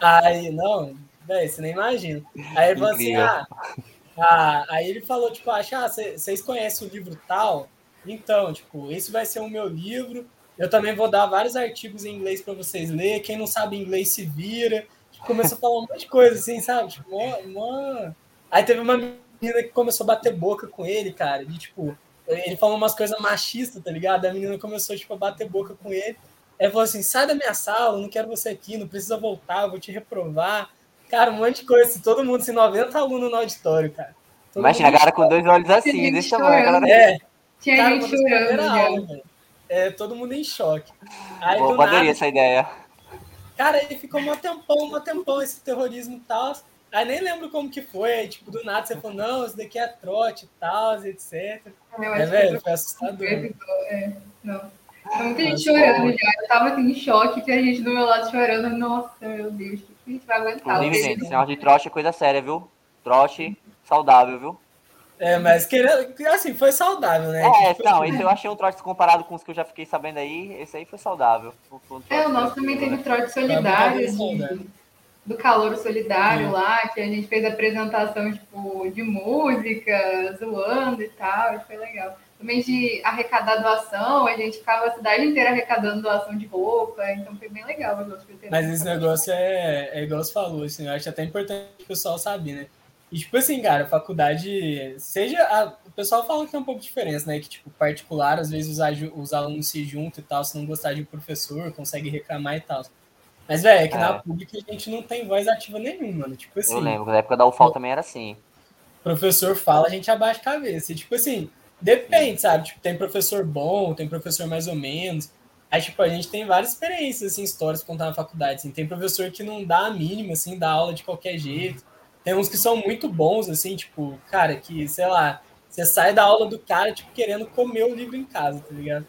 Aí, não, velho, você nem imagina. Aí ele falou assim, ah, ah, aí ele falou, tipo, ah, vocês conhecem o livro tal? Então, tipo, esse vai ser o meu livro. Eu também vou dar vários artigos em inglês para vocês lerem. Quem não sabe inglês se vira. Começou a falar um monte de coisa assim, sabe? Tipo, mó, mó... Aí teve uma menina que começou a bater boca com ele, cara. De tipo, ele falou umas coisas machistas, tá ligado? A menina começou tipo, a bater boca com ele. Ele falou assim: sai da minha sala, não quero você aqui, não precisa voltar, vou te reprovar. Cara, um monte de coisa. Assim, todo mundo, assim, 90 alunos no auditório, cara. Todo Imagina, a cara com dois olhos assim, desse tamanho. Galera... É, tinha cara, gente chorando. É, todo mundo em choque. Aí, Pô, adorei nada, essa ideia. Cara, ele ficou um tempão, um tempão esse terrorismo e tal. Aí nem lembro como que foi. Aí, tipo, do nada você falou, não, isso daqui é trote e tal, etc. Eu é, velho, foi assustador. É, não. muita gente chorando já. Eu tava assim, em choque, tinha gente do meu lado chorando. Nossa, meu Deus, o que a gente vai aguentar? Inclusive, gente, sinal de trote é coisa séria, viu? Trote saudável, viu? É, mas querendo, assim, foi saudável, né? É, tipo, não, esse eu achei um trote comparado com os que eu já fiquei sabendo aí, esse aí foi saudável. Um é, o nosso também teve trote solidário, assim, do calor solidário Sim. lá, que a gente fez apresentação, tipo, de música, zoando e tal, e foi legal. Também de arrecadar doação, a gente ficava a cidade inteira arrecadando doação de roupa, então foi bem legal. Mas esse negócio é, é igual você falou, assim, eu acho até importante o pessoal saber, né? E, tipo assim, cara, faculdade, seja. A, o pessoal fala que tem um pouco de diferença, né? Que, tipo, particular, às vezes os, os alunos se juntam e tal, se não gostar de um professor, consegue reclamar e tal. Mas, velho, é que é. na pública a gente não tem voz ativa nenhuma, mano. Tipo assim. Eu lembro, na época da UFAL também era assim. Professor fala, a gente abaixa a cabeça. E, tipo assim, depende, sabe? Tipo, tem professor bom, tem professor mais ou menos. Aí, tipo, a gente tem várias experiências, assim, histórias pra contar na faculdade. Assim. Tem professor que não dá a mínima, assim, dá aula de qualquer jeito. Tem uns que são muito bons, assim, tipo, cara, que, sei lá, você sai da aula do cara, tipo, querendo comer o livro em casa, tá ligado?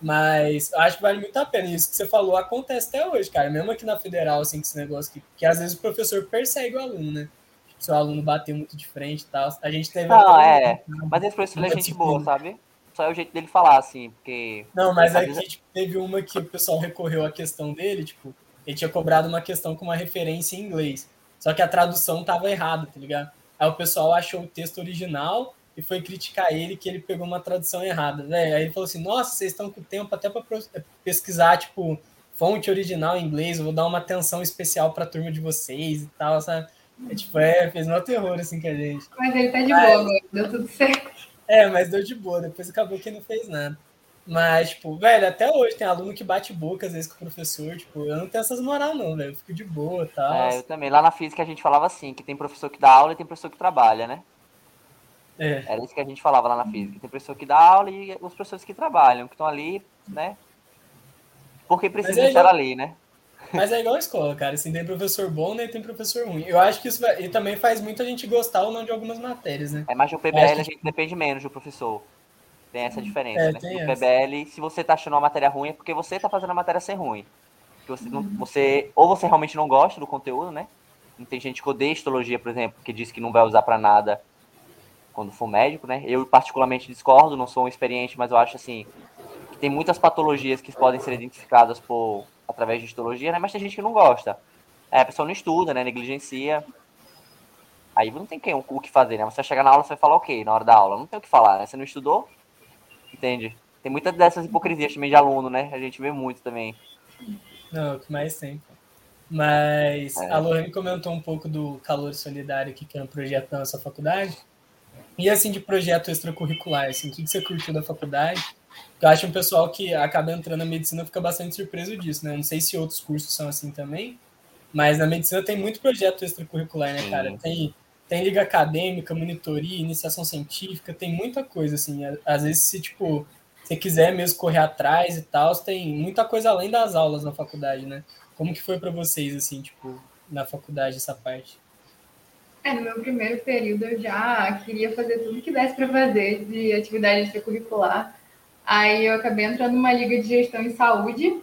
Mas eu acho que vale muito a pena. Isso que você falou acontece até hoje, cara. Mesmo aqui na federal, assim, esse negócio que, que às vezes o professor persegue o aluno, né? Se o aluno bater muito de frente e tal. A gente teve. Não, é. Um... Mas esse professor é gente boa, sabe? Só é o jeito dele falar, assim, porque. Não, mas aqui vezes... tipo, teve uma que o pessoal recorreu à questão dele, tipo, ele tinha cobrado uma questão com uma referência em inglês. Só que a tradução tava errada, tá ligado? Aí o pessoal achou o texto original e foi criticar ele que ele pegou uma tradução errada, né? Aí ele falou assim: "Nossa, vocês estão com tempo até para pesquisar tipo fonte original em inglês, eu vou dar uma atenção especial para a turma de vocês e tal, sabe?" É, tipo, é, fez um terror assim com a gente. Mas ele tá de mas, boa deu tudo certo. É, mas deu de boa, depois acabou que não fez nada. Mas, tipo, velho, até hoje tem aluno que bate boca às vezes com o professor. Tipo, eu não tenho essas moral, não, velho. Eu fico de boa e tal. É, eu também. Lá na física a gente falava assim, que tem professor que dá aula e tem professor que trabalha, né? É. Era isso que a gente falava lá na física. Tem professor que dá aula e os professores que trabalham, que estão ali, né? Porque precisa é estar igual... ali, né? Mas é igual a escola, cara. Assim, tem professor bom, nem tem professor ruim. Eu acho que isso vai... e também faz muita gente gostar ou não de algumas matérias, né? É, mas o PBL que... a gente depende menos do professor. Tem essa diferença, é, né? No PBL, se você tá achando uma matéria ruim, é porque você tá fazendo a matéria ser ruim. Você, não, você, ou você realmente não gosta do conteúdo, né? Não tem gente que odeia histologia, por exemplo, que diz que não vai usar para nada quando for médico, né? Eu particularmente discordo, não sou um experiente, mas eu acho assim que tem muitas patologias que podem ser identificadas por através de histologia, né? Mas tem gente que não gosta. É, a pessoa não estuda, né? Negligencia. Aí não tem quem, o que fazer, né? Você vai chegar na aula, você vai falar o quê na hora da aula? Não tem o que falar, né? Você não estudou? Entende? Tem muitas dessas hipocrisias também de aluno, né? A gente vê muito também. Não, o que mais tem. Mas é. a Lorraine comentou um pouco do Calor Solidário, que é um projeto da nossa faculdade. E assim, de projeto extracurricular, assim, o que você curtiu da faculdade? Eu acho um pessoal que acaba entrando na medicina fica bastante surpreso disso, né? Não sei se outros cursos são assim também, mas na medicina tem muito projeto extracurricular, né, cara? Tem, tem liga acadêmica, monitoria, iniciação científica, tem muita coisa, assim. Às vezes, se, tipo, você quiser mesmo correr atrás e tal, tem muita coisa além das aulas na faculdade, né? Como que foi para vocês, assim, tipo, na faculdade, essa parte? É, no meu primeiro período eu já queria fazer tudo que desse para fazer de atividade extracurricular. Aí eu acabei entrando numa liga de gestão em saúde,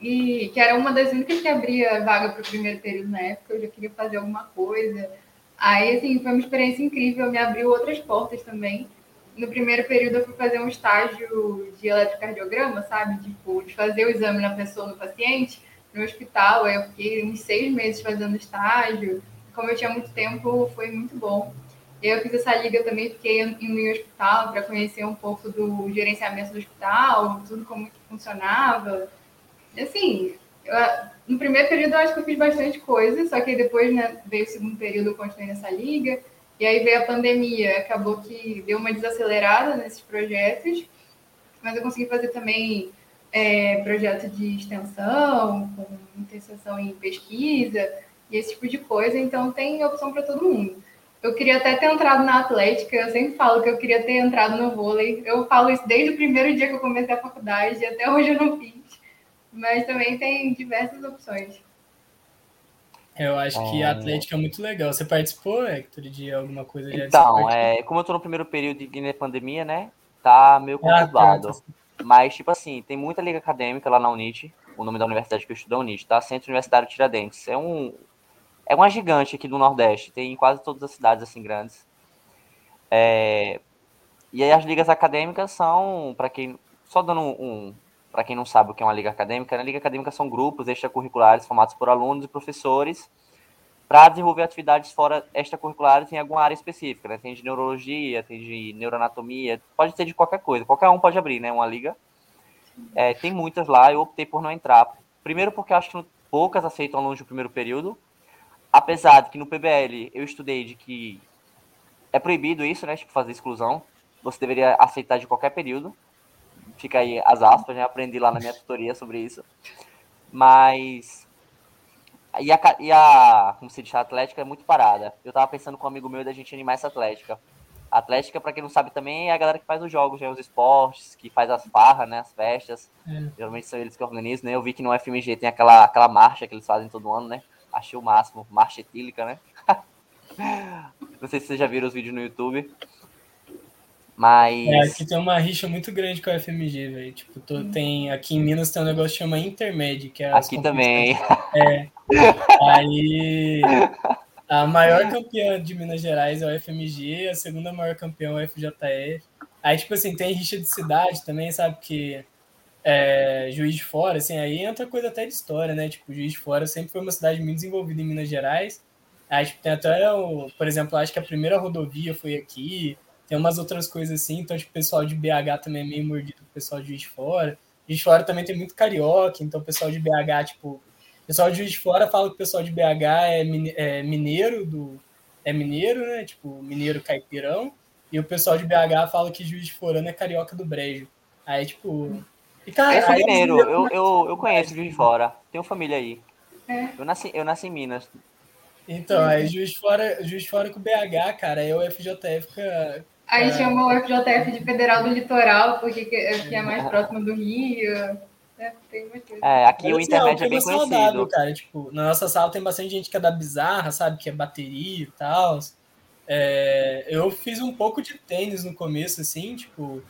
e que era uma das únicas que abria vaga para o primeiro período na época, eu já queria fazer alguma coisa. Aí, assim, foi uma experiência incrível, me abriu outras portas também. No primeiro período eu fui fazer um estágio de eletrocardiograma, sabe? Tipo, de fazer o exame na pessoa, no paciente, no hospital. Aí eu fiquei uns seis meses fazendo estágio. Como eu tinha muito tempo, foi muito bom. Eu fiz essa liga também, fiquei indo em hospital para conhecer um pouco do gerenciamento do hospital, tudo como que funcionava. Assim, eu, no primeiro período eu acho que eu fiz bastante coisa, só que depois né, veio o segundo período, eu continuei nessa liga, e aí veio a pandemia, acabou que deu uma desacelerada nesses projetos, mas eu consegui fazer também é, projeto de extensão, com intenção em pesquisa, e esse tipo de coisa, então tem opção para todo mundo. Eu queria até ter entrado na Atlética, eu sempre falo que eu queria ter entrado no vôlei. Eu falo isso desde o primeiro dia que eu comecei a faculdade, até hoje eu não fiz. Mas também tem diversas opções. Eu acho que a Atlética é muito legal. Você participou, Hector, de alguma coisa? Já então, é, como eu tô no primeiro período de pandemia, né? Tá meio ah, conturbado. Ah, Mas, tipo assim, tem muita liga acadêmica lá na Unite. O nome da universidade que eu estudo é Unite, tá? Centro Universitário Tiradentes. É um, é uma gigante aqui do Nordeste, tem em quase todas as cidades assim grandes. É, e aí as ligas acadêmicas são, para quem, só dando um para quem não sabe o que é uma liga acadêmica, né? liga acadêmica são grupos extracurriculares formados por alunos e professores para desenvolver atividades fora extracurriculares em alguma área específica, né? Tem de neurologia, tem de neuroanatomia, pode ter de qualquer coisa, qualquer um pode abrir, né? Uma liga. É, tem muitas lá, eu optei por não entrar. Primeiro porque acho que poucas aceitam alunos do primeiro período, apesar de que no PBL eu estudei de que é proibido isso, né? Tipo, fazer exclusão. Você deveria aceitar de qualquer período. Fica aí as aspas, né? Aprendi lá na minha tutoria sobre isso. Mas. E a, e a como se diz, a Atlética é muito parada. Eu tava pensando com um amigo meu da gente animar essa Atlética. A Atlética, para quem não sabe também, é a galera que faz os jogos, né? os esportes, que faz as farras, né? As festas. É. Geralmente são eles que organizam, né? Eu vi que no FMG tem aquela, aquela marcha que eles fazem todo ano, né? achei o máximo. Marcha etílica, né? Não sei se vocês já viram os vídeos no YouTube. Mas. É, aqui tem uma rixa muito grande com a FMG, velho. Tipo, tô, tem, aqui em Minas tem um negócio que chama Intermed, que é. Aqui também. É. Aí. A maior campeã de Minas Gerais é o FMG, a segunda maior campeã é o FJF. Aí, tipo assim, tem rixa de cidade também, sabe? Que é, Juiz de Fora, assim, aí entra coisa até de história, né? Tipo, Juiz de Fora sempre foi uma cidade muito desenvolvida em Minas Gerais. Aí, tipo, tem até, o, por exemplo, acho que a primeira rodovia foi aqui, tem umas outras coisas assim, então, tipo, o pessoal de BH também é meio mordido com o pessoal de Juiz de Fora. Juiz de Fora também tem muito carioca, então o pessoal de BH, tipo, o pessoal de Juiz de Fora fala que o pessoal de BH é, é mineiro do... é mineiro, né? Tipo, mineiro caipirão, e o pessoal de BH fala que Juiz de Fora é carioca do brejo. Aí, tipo, e, cara, eu sou mineiro, eu, eu, eu conheço Juiz de Fora, tenho família aí. É. Eu, nasci, eu nasci em Minas. Então, aí Juiz de Fora, Juiz de Fora com BH, cara, é o FJF fica... Aí é... chamou o FJF de Federal do Litoral, porque que é mais próximo do Rio. É, é aqui Mas, o assim, internet é bem conhecido. Saudável, cara. Tipo, na nossa sala tem bastante gente que é da bizarra, sabe? Que é bateria e tal. É, eu fiz um pouco de tênis no começo, assim, tipo,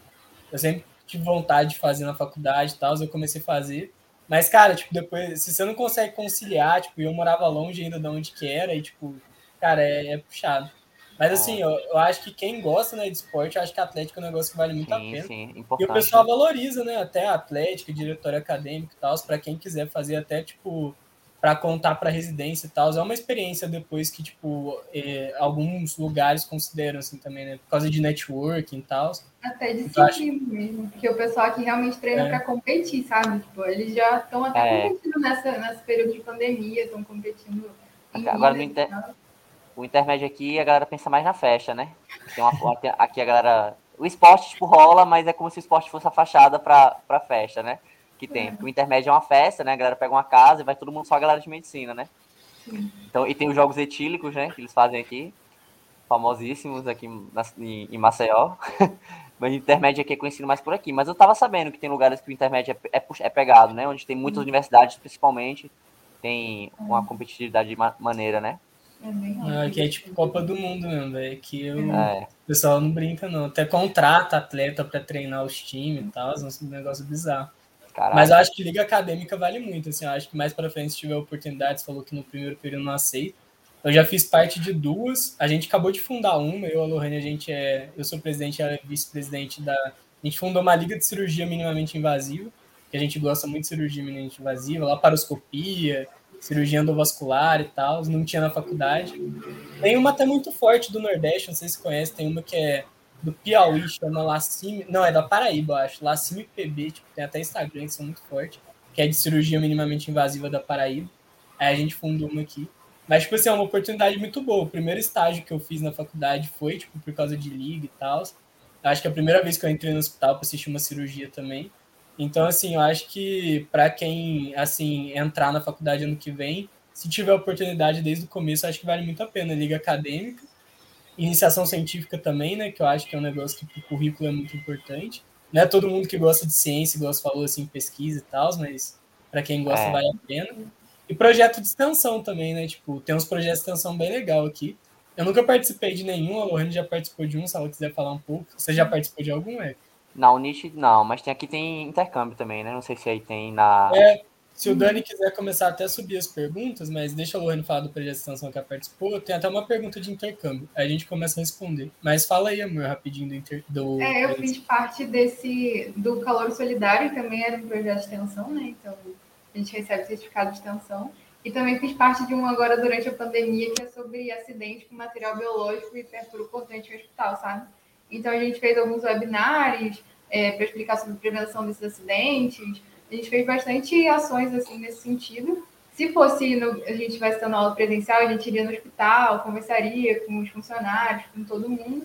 eu sempre tive vontade de fazer na faculdade e tal, eu comecei a fazer. Mas, cara, tipo, depois, se você não consegue conciliar, tipo, eu morava longe ainda de onde que era, e, tipo, cara, é, é puxado. Mas, assim, eu, eu, acho que quem gosta, né, de esporte, eu acho que a Atlética é um negócio que vale muito sim, a pena. Sim, importante. E o pessoal valoriza, né, até a Atlética, diretório acadêmico e tal, para quem quiser fazer até, tipo, para contar para residência e tal. É uma experiência depois que, tipo, é, alguns lugares consideram, assim, também, né? Por causa de networking e tal. Até de então, acho... mesmo, porque o pessoal aqui realmente treina é. para competir, sabe? Tipo, eles já estão até é. competindo nessa, nesse período de pandemia, estão competindo. Agora, no inter... o intermédio aqui, a galera pensa mais na festa, né? Tem uma... aqui a galera... O esporte, tipo, rola, mas é como se o esporte fosse a fachada para pra festa, né? que tem. Porque o intermédio é uma festa, né? A galera pega uma casa e vai todo mundo só a galera de medicina, né? Então, e tem os jogos etílicos, né? Que eles fazem aqui, famosíssimos aqui na, em, em Maceió. Mas o intermédio aqui é conhecido mais por aqui. Mas eu tava sabendo que tem lugares que o intermédio é, é, é pegado, né? Onde tem muitas universidades, principalmente, tem uma competitividade de maneira, né? É aqui é tipo Copa do Mundo mesmo, velho. Que eu, é. o pessoal não brinca, não. Até contrata atleta para treinar os times e tal, é um negócio bizarro. Caralho. Mas eu acho que liga acadêmica vale muito, assim, eu acho que mais para frente se tiver oportunidade, você falou que no primeiro período não aceita. Eu já fiz parte de duas, a gente acabou de fundar uma, eu e a Lohane, a gente é, eu sou presidente, ela é vice-presidente da, a gente fundou uma liga de cirurgia minimamente invasiva, que a gente gosta muito de cirurgia minimamente invasiva, laparoscopia, cirurgia endovascular e tal, não tinha na faculdade. Tem uma até muito forte do Nordeste, não sei se conhece, tem uma que é do Piauí, chama Lacime. Não, é da Paraíba, eu acho. Lacime PB, tipo, tem até Instagram que são muito fortes, que é de cirurgia minimamente invasiva da Paraíba. Aí a gente fundou uma aqui. Mas, tipo assim, é uma oportunidade muito boa. O primeiro estágio que eu fiz na faculdade foi, tipo, por causa de liga e tal. Acho que é a primeira vez que eu entrei no hospital para assistir uma cirurgia também. Então, assim, eu acho que para quem, assim, entrar na faculdade ano que vem, se tiver oportunidade desde o começo, acho que vale muito a pena. Liga acadêmica iniciação científica também, né? Que eu acho que é um negócio que o currículo é muito importante. Não é todo mundo que gosta de ciência, igual você falou, assim, pesquisa e tal, mas para quem gosta é. vale a pena. E projeto de extensão também, né? Tipo, tem uns projetos de extensão bem legal aqui. Eu nunca participei de nenhum, a Lorraine já participou de um, se ela quiser falar um pouco. Você já participou de algum, é? Na Unite, não, mas tem aqui tem intercâmbio também, né? Não sei se aí tem na. É, se o Dani quiser começar até a subir as perguntas, mas deixa a Lohane falar do projeto de extensão que ela participou, tem até uma pergunta de intercâmbio. Aí a gente começa a responder. Mas fala aí, amor, rapidinho do, inter... do É, eu fiz parte desse do Calor Solidário, também era um projeto de extensão, né? Então a gente recebe certificado de extensão. E também fiz parte de um agora durante a pandemia, que é sobre acidente com material biológico e perfuro cortante em hospital, sabe? Então a gente fez alguns webinários é, para explicar sobre prevenção desses acidentes a gente fez bastante ações assim nesse sentido. Se fosse no, a gente estivesse dando aula presencial, a gente iria no hospital, conversaria com os funcionários, com todo mundo.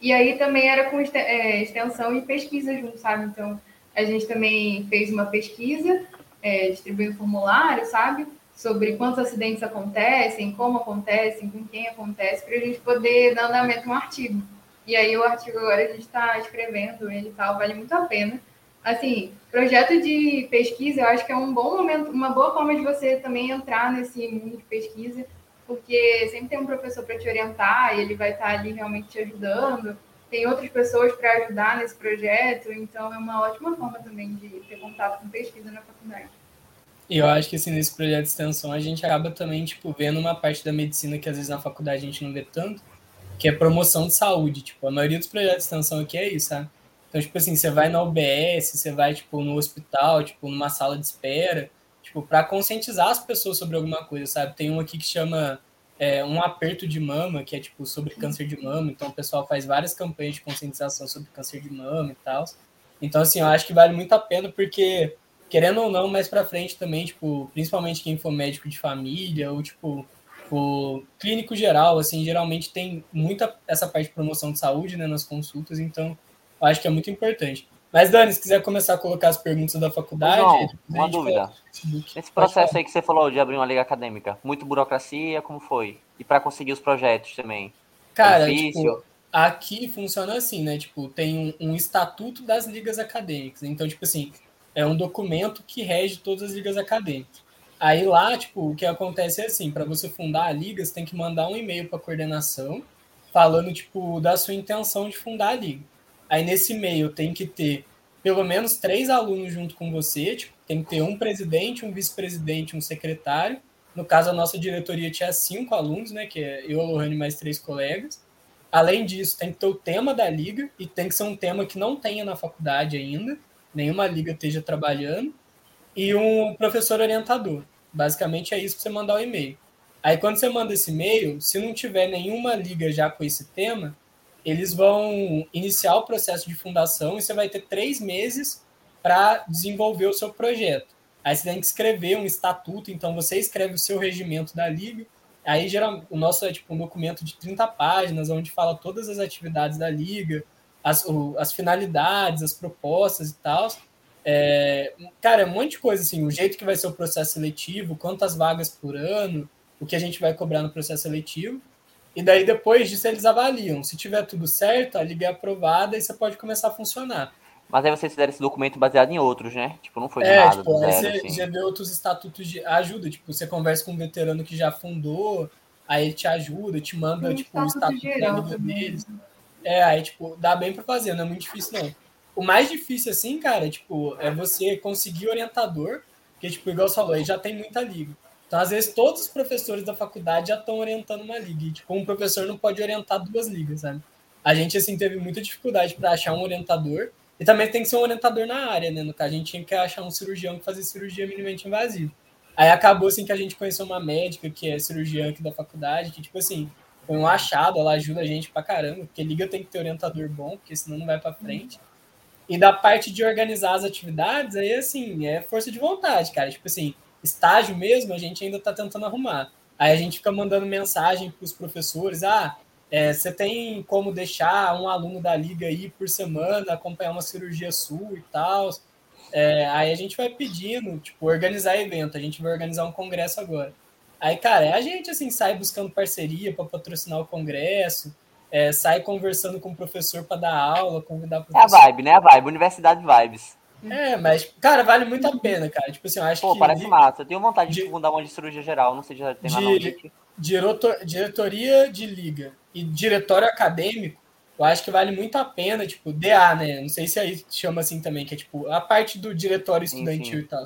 E aí também era com é, extensão e pesquisa junto, sabe? Então, a gente também fez uma pesquisa, é, distribuindo formulário, sabe? Sobre quantos acidentes acontecem, como acontecem, com quem acontece, para a gente poder dar andamento a um artigo. E aí o artigo agora a gente está escrevendo ele e tal, vale muito a pena assim, projeto de pesquisa, eu acho que é um bom momento, uma boa forma de você também entrar nesse mundo de pesquisa, porque sempre tem um professor para te orientar e ele vai estar ali realmente te ajudando. Tem outras pessoas para ajudar nesse projeto, então é uma ótima forma também de ter contato com pesquisa na faculdade. E eu acho que assim, nesse projeto de extensão a gente acaba também tipo vendo uma parte da medicina que às vezes na faculdade a gente não vê tanto, que é promoção de saúde. Tipo, a maioria dos projetos de extensão aqui é isso, sabe? Então, tipo assim, você vai na UBS, você vai, tipo, no hospital, tipo, numa sala de espera, tipo, para conscientizar as pessoas sobre alguma coisa, sabe? Tem um aqui que chama é, um aperto de mama, que é, tipo, sobre câncer de mama. Então, o pessoal faz várias campanhas de conscientização sobre câncer de mama e tal. Então, assim, eu acho que vale muito a pena, porque, querendo ou não, mais para frente também, tipo, principalmente quem for médico de família, ou, tipo, o clínico geral, assim, geralmente tem muita essa parte de promoção de saúde, né, nas consultas, então eu acho que é muito importante. Mas, Dani, se quiser começar a colocar as perguntas da faculdade. Não, uma dúvida. Esse processo aí que você falou de abrir uma liga acadêmica, muito burocracia, como foi? E para conseguir os projetos também? Cara, é tipo, aqui funciona assim, né? Tipo, tem um, um, estatuto das ligas acadêmicas. Então, tipo assim, é um documento que rege todas as ligas acadêmicas. Aí lá, tipo, o que acontece é assim, para você fundar a liga, você tem que mandar um e-mail para coordenação falando, tipo, da sua intenção de fundar a liga. Aí nesse meio tem que ter pelo menos três alunos junto com você, tipo, tem que ter um presidente, um vice-presidente, um secretário. No caso, a nossa diretoria tinha cinco alunos, né? Que é eu, a Lohane, mais três colegas. Além disso, tem que ter o tema da liga, e tem que ser um tema que não tenha na faculdade ainda, nenhuma liga esteja trabalhando, e um professor orientador. Basicamente é isso para você mandar o e-mail. Aí quando você manda esse e-mail, se não tiver nenhuma liga já com esse tema, eles vão iniciar o processo de fundação e você vai ter três meses para desenvolver o seu projeto. Aí você tem que escrever um estatuto, então você escreve o seu regimento da liga. Aí geral, o nosso é tipo um documento de 30 páginas, onde fala todas as atividades da liga, as, as finalidades, as propostas e tal. É, cara, é um monte de coisa assim, o jeito que vai ser o processo seletivo, quantas vagas por ano, o que a gente vai cobrar no processo seletivo. E daí, depois disso, eles avaliam. Se tiver tudo certo, a liga é aprovada e você pode começar a funcionar. Mas aí vocês fizeram esse documento baseado em outros, né? Tipo, não foi é, nada tipo, aí zero, você assim. já vê outros estatutos de ajuda. Tipo, você conversa com um veterano que já fundou, aí ele te ajuda, te manda, um tipo, o estatuto geral deles. É, aí, tipo, dá bem para fazer, não é muito difícil, não. O mais difícil, assim, cara, tipo, é você conseguir orientador, porque, tipo, igual você falou, aí já tem muita liga. Então, às vezes, todos os professores da faculdade já estão orientando uma liga. E, tipo, um professor não pode orientar duas ligas, sabe? A gente, assim, teve muita dificuldade para achar um orientador. E também tem que ser um orientador na área, né? No caso, a gente tinha que achar um cirurgião que fazia cirurgia minimamente invasiva. Aí acabou, assim, que a gente conheceu uma médica que é cirurgiã aqui da faculdade, que, tipo assim, foi um achado, ela ajuda a gente pra caramba, porque liga tem que ter orientador bom, porque senão não vai para frente. E da parte de organizar as atividades, aí, assim, é força de vontade, cara. Tipo assim, estágio mesmo, a gente ainda está tentando arrumar. Aí a gente fica mandando mensagem para os professores: ah, é, você tem como deixar um aluno da liga aí por semana acompanhar uma cirurgia sua e tal. É, aí a gente vai pedindo, tipo, organizar evento. A gente vai organizar um congresso agora. Aí, cara, é a gente assim sai buscando parceria para patrocinar o congresso, é, sai conversando com o professor para dar aula, convidar professor. É a vibe, né? A vibe, Universidade Vibes. É, mas, cara, vale muito a pena, cara. Tipo assim, eu acho Pô, que. parece massa. Eu tenho vontade de, de fundar uma de cirurgia geral, não sei se já tem lá de, diretor, Diretoria de liga e diretório acadêmico, eu acho que vale muito a pena, tipo, DA, né? Não sei se aí chama assim também, que é tipo a parte do diretório estudantil e tal.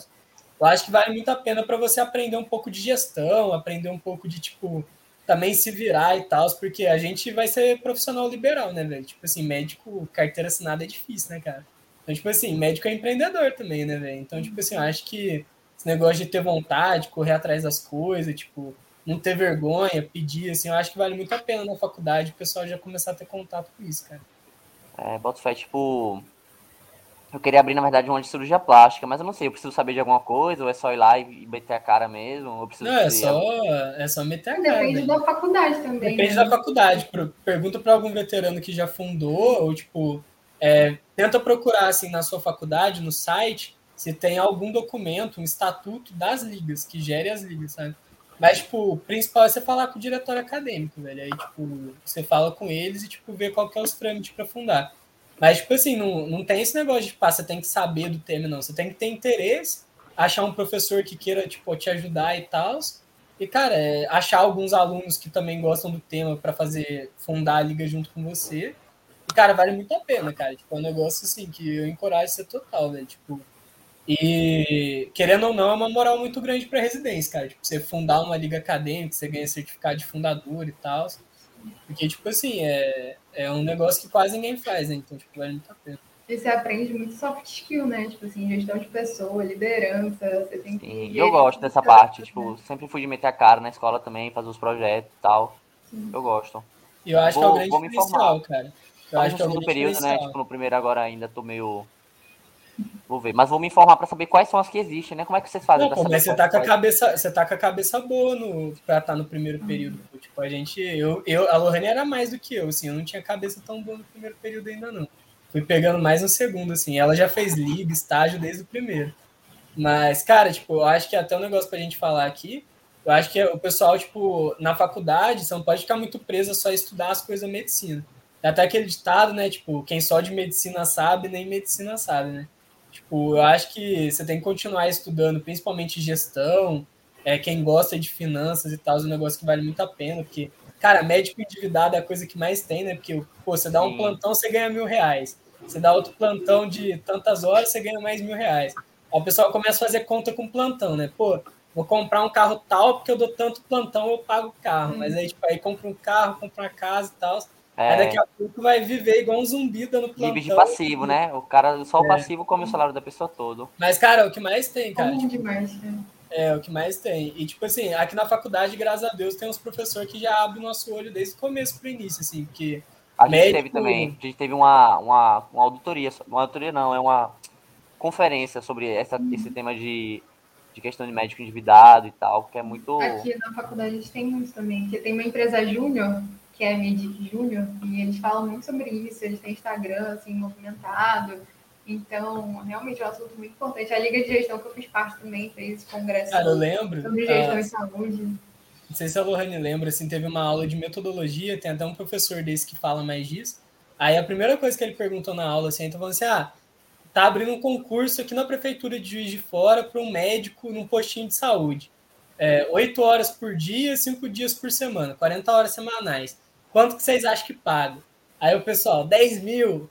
Eu acho que vale muito a pena para você aprender um pouco de gestão, aprender um pouco de, tipo, também se virar e tal, porque a gente vai ser profissional liberal, né, velho? Tipo assim, médico, carteira assinada é difícil, né, cara? Então, tipo assim, médico é empreendedor também, né, velho? Então, tipo assim, eu acho que esse negócio de ter vontade, correr atrás das coisas, tipo, não ter vergonha, pedir, assim, eu acho que vale muito a pena na faculdade o pessoal já começar a ter contato com isso, cara. É, boto fé, tipo. Eu queria abrir, na verdade, uma de cirurgia plástica, mas eu não sei, eu preciso saber de alguma coisa, ou é só ir lá e meter a cara mesmo? Ou preciso não, é só, é só meter a cara. Depende da faculdade também. Depende né? da faculdade. Pergunta para algum veterano que já fundou, ou tipo, é, tenta procurar assim na sua faculdade, no site, se tem algum documento, um estatuto das ligas, que gere as ligas, sabe? Mas, tipo, o principal é você falar com o diretor acadêmico, velho. Aí, tipo, você fala com eles e, tipo, vê qual que é os trâmites para fundar. Mas, tipo assim, não, não tem esse negócio de, ah, você tem que saber do tema, não. Você tem que ter interesse, achar um professor que queira, tipo, te ajudar e tal. E, cara, é, achar alguns alunos que também gostam do tema para fazer, fundar a liga junto com você. E, cara, vale muito a pena, cara. Tipo, é um negócio assim que eu encorajo ser total, velho. Tipo, e querendo ou não, é uma moral muito grande para residência, cara. Tipo, você fundar uma liga acadêmica, você ganha certificado de fundador e tal. Porque, tipo assim, é, é um negócio que quase ninguém faz, né? Então, tipo, vale muito a pena. E você aprende muito soft skill, né? Tipo assim, gestão de pessoa, liderança, você tem que. Sim, eu gosto dessa parte. Tipo, né? sempre fui de meter a cara na escola também, fazer os projetos e tal. Sim. Eu gosto. E eu acho vou, que é o grande diferencial, cara. Eu acho que é período, né? Tipo, no primeiro agora ainda tô meio. Vou ver, mas vou me informar para saber quais são as que existem, né? Como é que vocês fazem? Não, pô, mas você tá com a cabeça, você tá com a cabeça boa no para estar tá no primeiro hum. período. Tipo, a gente, eu, eu, a Lorraine era mais do que eu, assim, eu não tinha cabeça tão boa no primeiro período ainda não. Fui pegando mais no segundo, assim. Ela já fez liga, estágio desde o primeiro. Mas, cara, tipo, eu acho que até um negócio pra gente falar aqui, eu acho que o pessoal, tipo, na faculdade, você não pode ficar muito preso só a estudar as coisas da medicina. Até aquele ditado, né? Tipo, quem só de medicina sabe, nem medicina sabe, né? Tipo, eu acho que você tem que continuar estudando, principalmente gestão, é, quem gosta de finanças e tal, é um negócio que vale muito a pena, porque, cara, médico endividado é a coisa que mais tem, né? Porque, pô, você dá um plantão, você ganha mil reais. Você dá outro plantão de tantas horas, você ganha mais mil reais. Aí o pessoal começa a fazer conta com plantão, né? Pô, vou comprar um carro tal, porque eu dou tanto plantão, eu pago o carro. Mas aí, tipo, aí compra um carro, compra uma casa e tal. É. Aí daqui a pouco vai viver igual um zumbi dando plantão. Vive de passivo, né? O cara, só o é. passivo come o salário da pessoa todo. Mas, cara, o que mais tem, cara? Tipo, demais, É, o que mais tem. E, tipo assim, aqui na faculdade, graças a Deus, tem uns professores que já abrem o nosso olho desde o começo pro início, assim, porque. A gente médico... teve também, a gente teve uma, uma, uma auditoria, uma auditoria não, é uma conferência sobre essa, esse tema de, de questão de médico endividado e tal, que é muito. Aqui na faculdade a gente tem muito também, porque tem uma empresa júnior, que é a Medic Júnior, e eles falam muito sobre isso, eles têm Instagram, assim, movimentado então, realmente é um assunto muito importante. A Liga de Gestão, que eu fiz parte também, fez congresso Cara, eu lembro, sobre gestão uh, e saúde. Não sei se a Lohane lembra, assim, teve uma aula de metodologia, tem até um professor desse que fala mais disso. Aí a primeira coisa que ele perguntou na aula, assim, então falando assim, ah, tá abrindo um concurso aqui na prefeitura de Juiz de Fora para um médico num postinho de saúde. É, 8 horas por dia, 5 dias por semana, 40 horas semanais. Quanto que vocês acham que paga? Aí o pessoal, 10 mil,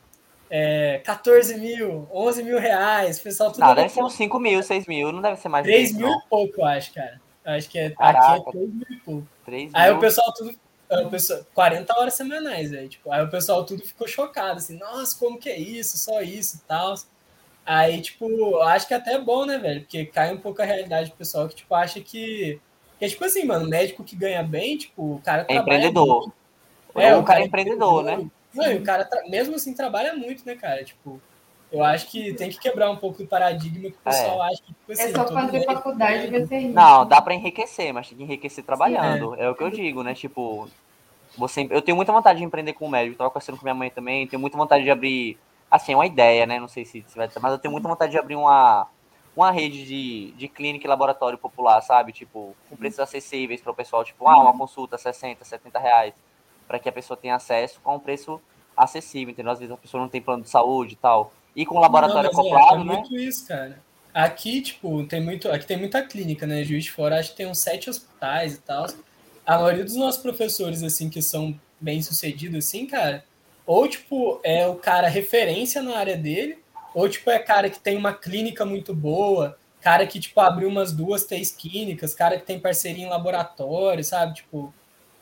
é, 14 mil, 11 mil reais, pessoal tudo. Não, deve ser uns 5 mil, 6 mil, não deve ser mais 3 mil e pouco, eu acho, cara. Eu acho que é, aqui é 3 mil e pouco. 3 aí mil. o pessoal tudo. O pessoal, 40 horas semanais, velho. Tipo, aí o pessoal tudo ficou chocado, assim, nossa, como que é isso? Só isso e tal. Aí, tipo, eu acho que é até bom, né, velho? Porque cai um pouco a realidade do pessoal que, tipo, acha que. Que é tipo assim, mano, médico que ganha bem, tipo, o cara É empreendedor. Muito. É, o, cara, é empreendedor, né? Não, e o cara, mesmo assim, trabalha muito, né, cara? Tipo, eu acho que tem que quebrar um pouco o paradigma que o pessoal é. acha que, tipo assim, É só fazer faculdade e vai ser rico. Não, dá para enriquecer, mas tem que enriquecer trabalhando. É. é. o que eu digo, né? Tipo, você, eu tenho muita vontade de empreender com o médico, tava conversando com minha mãe também, tenho muita vontade de abrir, assim, uma ideia, né? Não sei se, se vai ter, mas eu tenho muita vontade de abrir uma, uma rede de, de clínica e laboratório popular, sabe? Tipo, com preços acessíveis para o pessoal, tipo, ah, uma consulta 60, 70 reais para que a pessoa tenha acesso com um preço acessível, entendeu? Às vezes a pessoa não tem plano de saúde e tal. E com o laboratório não, acoplado, é, é né? muito isso, cara. Aqui, tipo, tem muito, aqui tem muita clínica, né? Juiz de Fora, acho que tem uns sete hospitais e tal. A maioria dos nossos professores, assim, que são bem sucedidos, assim, cara, ou, tipo, é o cara referência na área dele, ou, tipo, é cara que tem uma clínica muito boa, cara que, tipo, abriu umas duas, três clínicas, cara que tem parceria em laboratório, sabe? Tipo,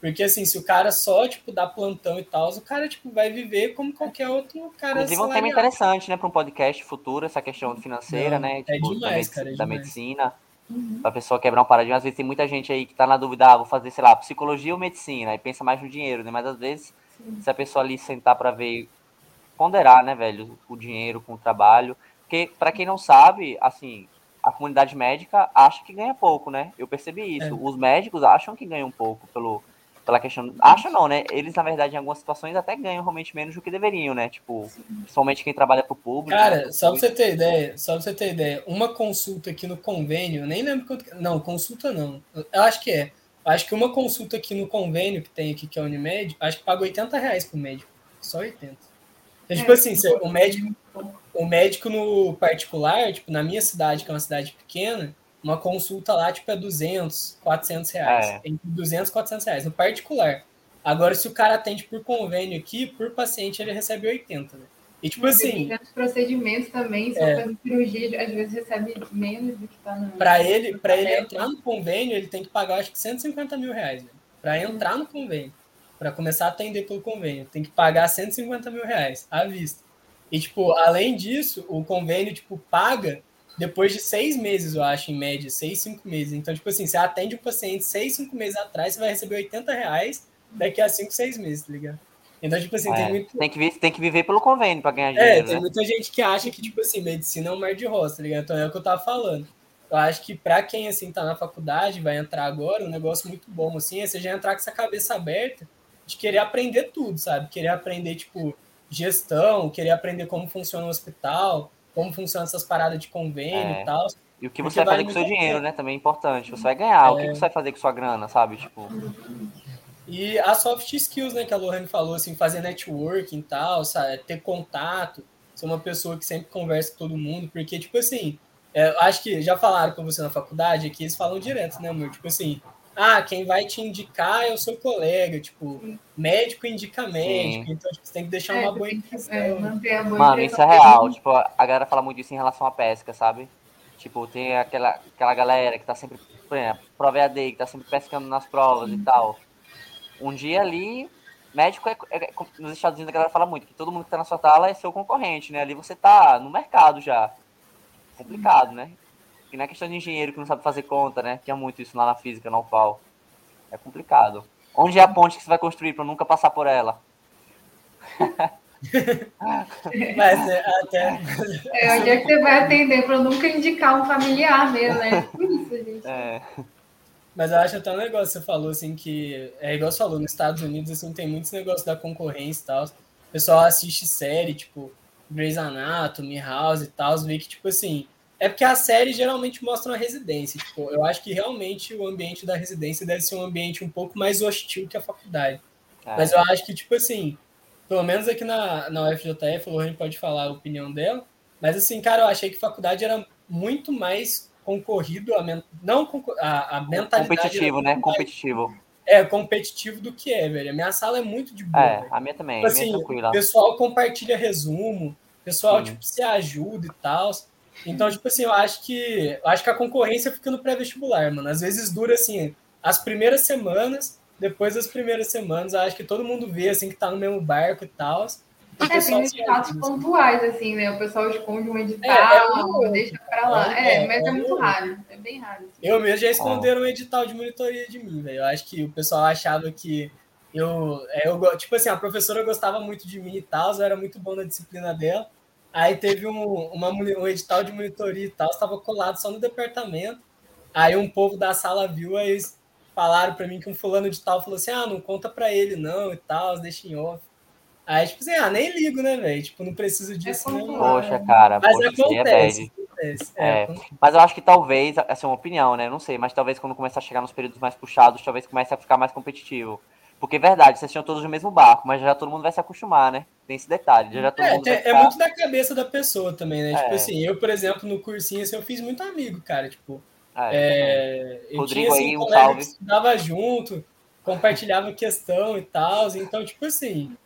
porque, assim, se o cara só, tipo, dá plantão e tal, o cara, tipo, vai viver como qualquer outro cara Inclusive, um tema interessante, né, para um podcast futuro, essa questão financeira, Não, né? É tipo, é demais, da, cara, é da demais. medicina. Uhum. Pra pessoa quebrar um paradigma. Às vezes tem muita gente aí que tá na dúvida, ah, vou fazer, sei lá, psicologia ou medicina, e pensa mais no dinheiro, né? Mas às vezes, Sim. se a pessoa ali sentar para ver, ponderar, né, velho, o dinheiro com o trabalho. Porque, para quem não sabe, assim, a comunidade médica acha que ganha pouco, né? Eu percebi isso. É. Os médicos acham que ganham pouco pelo, pela questão. Acho não, né? Eles, na verdade, em algumas situações até ganham realmente menos do que deveriam, né? Tipo, principalmente quem trabalha pro público. Cara, né? só pra você ter ideia, só pra você ter ideia, uma consulta aqui no convênio, nem lembro quanto. Não, consulta não. Eu acho que é. Eu acho que uma consulta aqui no convênio que tem aqui, que é a Unimed, acho que paga 80 reais pro médico. Só 80. Então, tipo é, assim, o médico, o médico no particular, tipo, na minha cidade, que é uma cidade pequena, uma consulta lá, tipo, é 200, 400 reais. É. Entre 200 e 400 reais, no particular. Agora, se o cara atende por convênio aqui, por paciente, ele recebe 80, né? E, tipo assim... Os procedimentos também, se é, fazer cirurgia, às vezes recebe menos do que tá no... Para ele, pra ele entrar no convênio, ele tem que pagar, acho que 150 mil reais, né? Para entrar no convênio. Para começar a atender pelo convênio. Tem que pagar 150 mil reais à vista. E, tipo, além disso, o convênio, tipo, paga depois de seis meses, eu acho, em média, seis, cinco meses. Então, tipo assim, você atende um paciente seis, cinco meses atrás, você vai receber 80 reais daqui a cinco, seis meses, tá ligado? Então, tipo assim, é, tem muito. Tem que, tem que viver pelo convênio para ganhar é, dinheiro. É, tem né? muita gente que acha que, tipo assim, medicina é um mar de roça, tá ligado? Então é o que eu tava falando. Eu acho que para quem, assim, tá na faculdade, vai entrar agora, um negócio muito bom, assim, é você já entrar com essa cabeça aberta de querer aprender tudo, sabe? Querer aprender, tipo, gestão, querer aprender como funciona o hospital, como funcionam essas paradas de convênio é. e tal. E o que você vai fazer com o seu dinheiro, né? Também é importante. Você vai ganhar. É... O que você vai fazer com sua grana, sabe? Tipo. E as soft skills, né, que a Lohane falou, assim, fazer networking e tal, sabe? ter contato, ser uma pessoa que sempre conversa com todo mundo, porque, tipo assim, é, acho que já falaram com você na faculdade, aqui eles falam direto, né, amor? Tipo assim, ah, quem vai te indicar é o seu colega, tipo, médico indica médico, Sim. então tipo, você tem que deixar é, uma boa impressão. É, Mano, isso é real, tipo, a galera fala muito isso em relação à pesca, sabe? Tipo, tem aquela, aquela galera que tá sempre, por exemplo, prova EAD, que tá sempre pescando nas provas Sim. e tal. Um dia ali, médico é, é, é, nos Estados Unidos a galera fala muito que todo mundo que tá na sua sala é seu concorrente, né? Ali você tá no mercado já. Complicado, né? Que não é questão de engenheiro que não sabe fazer conta, né? Tinha muito isso lá na física, na UFAL. É complicado. Onde é a ponte que você vai construir para nunca passar por ela? Mas é, até. É, onde é que você vai atender para nunca indicar um familiar mesmo, né? Por isso, gente. É. Mas eu acho até um negócio que você falou, assim, que é igual você falou, nos Estados Unidos, assim, tem muitos negócios da concorrência e tal. O pessoal assiste série, tipo, Grey's Anatomy, House e tal, vê que, tipo assim, é porque a série geralmente mostra uma residência. Tipo, eu acho que realmente o ambiente da residência deve ser um ambiente um pouco mais hostil que a faculdade. É. Mas eu acho que, tipo assim, pelo menos aqui na, na UFJF, a Lorraine pode falar a opinião dela, mas assim, cara, eu achei que faculdade era muito mais concorrido, a, men- não concor- a, a mentalidade... Competitivo, né? mais- Competitivo. É, competitivo do que é, velho. A minha sala é muito de boa, É, velho. a minha também. Tipo a minha é assim, tranquila. o pessoal compartilha resumo, o pessoal, Sim. tipo, se ajuda e tal. Então, tipo assim, eu acho que eu acho que a concorrência fica no pré-vestibular, mano. Às vezes dura assim, as primeiras semanas, depois das primeiras semanas, eu acho que todo mundo vê assim que tá no mesmo barco e tal. É, tem uns assim. pontuais, assim, né? O pessoal esconde um É, é edital, um- deixa pra lá. é, É, mas é é muito raro. É bem raro. assim. Eu mesmo já esconderam um edital de monitoria de mim, velho. Eu acho que o pessoal achava que eu, é, eu. Tipo assim, a professora gostava muito de mim e tal, eu era muito bom na disciplina dela. Aí teve um, uma, um edital de monitoria e tal, estava colado só no departamento. Aí um povo da sala viu, aí eles falaram pra mim que um fulano de tal falou assim: ah, não conta pra ele não e tal, deixa em off. Aí, tipo assim, ah, nem ligo, né, velho? Tipo, não preciso disso, né? pontual. Poxa, cara. Mas poxa, é acontece. acontece. É. É, Mas eu acho que talvez, essa é uma opinião, né? Não sei, mas talvez quando começar a chegar nos períodos mais puxados, talvez comece a ficar mais competitivo. Porque é verdade, vocês tinham todos no mesmo barco, mas já todo mundo vai se acostumar, né? Tem esse detalhe, já, já todo É, mundo é ficar... muito da cabeça da pessoa também, né? Tipo É. assim, eu, por exemplo, no cursinho, assim, eu fiz muito amigo, cara. Tipo, É, é, eu Rodrigo tinha, assim, aí, um salve. que estudava junto, compartilhava questão e tal. Então, tipo assim,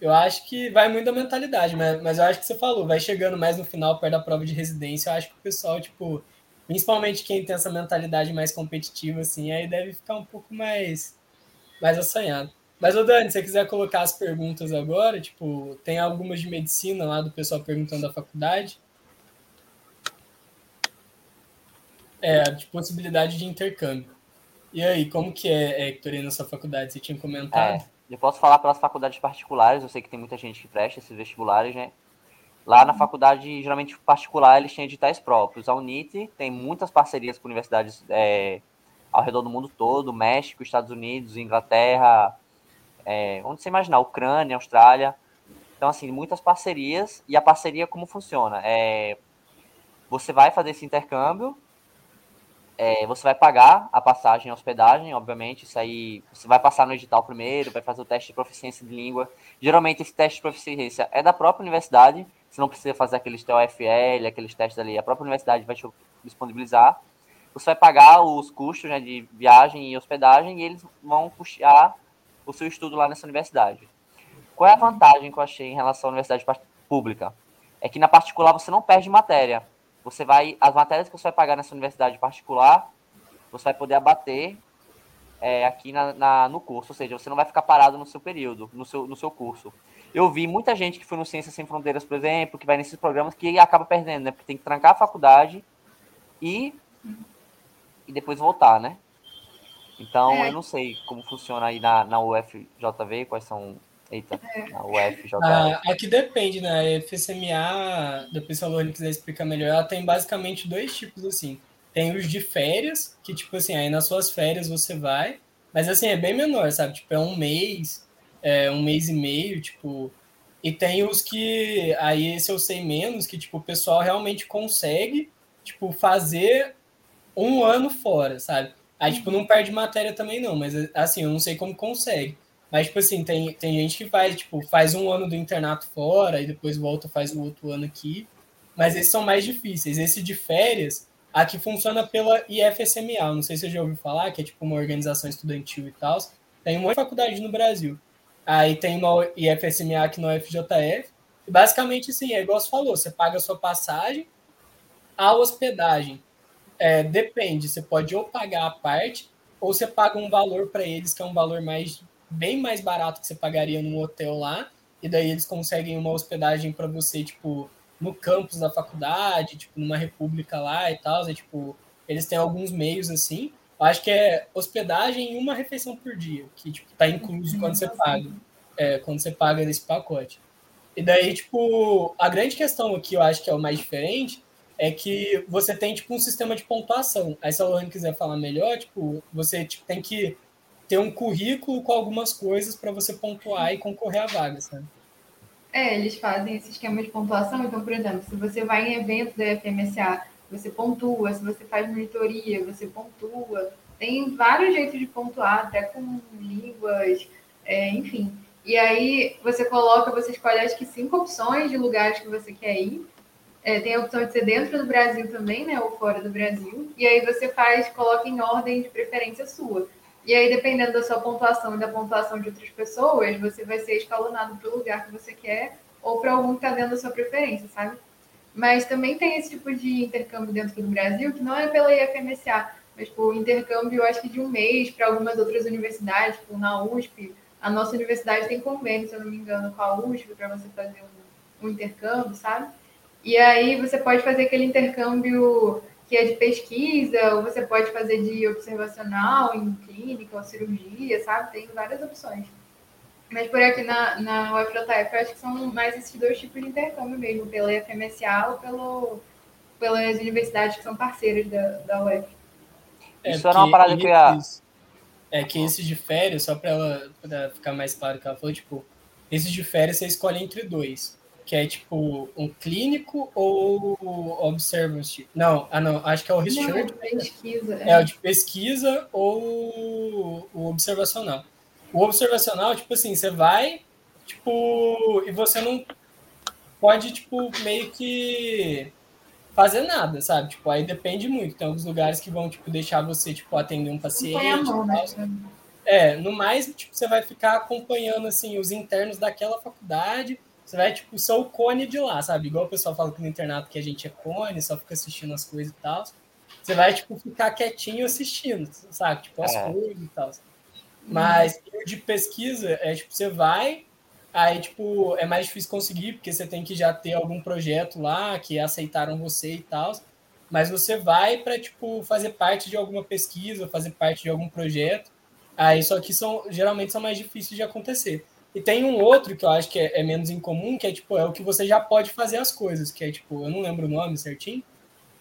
eu acho que vai muito da mentalidade, mas, mas eu acho que você falou, vai chegando mais no final, perto da prova de residência, eu acho que o pessoal, tipo, principalmente quem tem essa mentalidade mais competitiva, assim, aí deve ficar um pouco mais, mais assanhado. Mas, ô Dani, se você quiser colocar as perguntas agora, tipo, tem algumas de medicina lá do pessoal perguntando da faculdade. É, de possibilidade de intercâmbio. E aí, como que é, Hector, aí na sua faculdade? Você tinha comentado? É, eu posso falar pelas faculdades particulares, eu sei que tem muita gente que presta esses vestibulares, né? Lá na faculdade, geralmente particular, eles têm editais próprios. A Unite tem muitas parcerias com universidades é, ao redor do mundo todo, México, Estados Unidos, Inglaterra, é, onde você imaginar, Ucrânia, Austrália. Então, assim, muitas parcerias. E a parceria, como funciona? É, você vai fazer esse intercâmbio, é, você vai pagar a passagem e hospedagem, obviamente. Isso aí você vai passar no edital primeiro, vai fazer o teste de proficiência de língua. Geralmente esse teste de proficiência é da própria universidade. Você não precisa fazer aqueles TOEFL, aqueles testes ali. A própria universidade vai te disponibilizar. Você vai pagar os custos né, de viagem e hospedagem e eles vão custear o seu estudo lá nessa universidade. Qual é a vantagem que eu achei em relação à universidade pública? É que na particular você não perde matéria. Você vai, as matérias que você vai pagar nessa universidade particular, você vai poder abater é, aqui na, na- no curso, ou seja, você não vai ficar parado no seu período, no seu, no seu curso. Eu vi muita gente que foi no Ciências Sem Fronteiras, por exemplo, que vai nesses programas que acaba perdendo, né? Porque tem que trancar a faculdade e, e depois voltar, né? Então, É. eu não sei como funciona aí na, na UFJV, quais são. Eita, na UFJV. Ah, aqui depende, né? A FSMA, depois se a Lorne quiser explicar melhor, ela tem basicamente dois tipos, assim. Tem os de férias, que, tipo assim, aí nas suas férias você vai, mas, assim, é bem menor, sabe? Tipo, é um mês, é um mês e meio, tipo... E tem os que, aí esse eu sei menos, que, tipo, o pessoal realmente consegue, tipo, fazer um ano fora, sabe? Aí, tipo, não perde matéria também não, mas, assim, eu não sei como consegue. Mas, tipo assim, tem, tem gente que faz, tipo, faz um ano do internato fora e depois volta faz o outro ano aqui. Mas esses são mais difíceis. Esse de férias, aqui funciona pela IFSMA. Não sei se você já ouviu falar, que é tipo uma organização estudantil e tal. Tem uma faculdade no Brasil. Aí tem uma IFSMA aqui no UFJF. E basicamente, assim, é igual você falou, você paga a sua passagem, a hospedagem. É, depende, você pode ou pagar a parte, ou você paga um valor para eles, que é um valor mais bem mais barato que você pagaria num hotel lá, e daí eles conseguem uma hospedagem para você, tipo, no campus da faculdade, tipo, numa república lá e tal, é tipo, eles têm alguns meios assim. Eu acho que é hospedagem e uma refeição por dia, que tipo, tá incluso quando você paga. É, quando você paga nesse pacote. E daí, tipo, a grande questão aqui, eu acho que é o mais diferente, é que você tem, tipo, um sistema de pontuação. Aí, se a Lohan quiser falar melhor, tipo, você tipo, tem que ter um currículo com algumas coisas para você pontuar e concorrer à vaga, sabe? É, eles fazem esse esquema de pontuação. Então, por exemplo, se você vai em evento da FMSA, você pontua. Se você faz monitoria, você pontua. Tem vários jeitos de pontuar, até com línguas, é, enfim. E aí você coloca, você escolhe acho que cinco opções de lugares que você quer ir. É, tem a opção de ser dentro do Brasil também, né? Ou fora do Brasil. E aí você faz, coloca em ordem de preferência sua. E aí, dependendo da sua pontuação e da pontuação de outras pessoas, você vai ser escalonado para o lugar que você quer ou para algum que está dentro da sua preferência, sabe? Mas também tem esse tipo de intercâmbio dentro do Brasil, que não é pela IFMSA, mas por intercâmbio, eu acho que de um mês para algumas outras universidades, tipo na USP. A nossa universidade tem convênio, se eu não me engano, com a USP para você fazer um, um intercâmbio, sabe? E aí você pode fazer aquele intercâmbio que é de pesquisa, ou você pode fazer de observacional em clínica ou cirurgia, sabe? Tem várias opções. Mas por aqui na, na UFJF, eu acho que são mais esses dois tipos de intercâmbio mesmo, pela FMSA ou pelo, pelas universidades que são parceiras da, da UF. É, Isso era uma parada que ia... É que esse de férias, só para ela pra ficar mais claro que ela falou, tipo, esse de férias você escolhe entre dois que é tipo um clínico ou observance? Não, ah não, acho que é o research. Não, é de pesquisa. É. é o de pesquisa ou o observacional. O observacional, tipo assim, você vai, tipo, e você não pode, tipo, meio que fazer nada, sabe? Tipo, aí depende muito. Tem alguns lugares que vão, tipo, deixar você, tipo, atender um paciente. Mão, né? É, no mais, tipo, você vai ficar acompanhando, assim, os internos daquela faculdade você vai, tipo, ser o cone de lá, sabe? Igual o pessoal fala que no internato que a gente é cone, só fica assistindo as coisas e tal. Você vai, tipo, ficar quietinho assistindo, sabe? Tipo, as é. coisas e tal. Mas uhum. de pesquisa, é tipo, você vai, aí, tipo, é mais difícil conseguir, porque você tem que já ter algum projeto lá que aceitaram você e tal. Mas você vai para, tipo, fazer parte de alguma pesquisa, fazer parte de algum projeto. Aí, só que são, geralmente são mais difíceis de acontecer. E tem um outro que eu acho que é, é, menos incomum, que é tipo, é o que você já pode fazer as coisas, que é tipo, eu não lembro o nome certinho,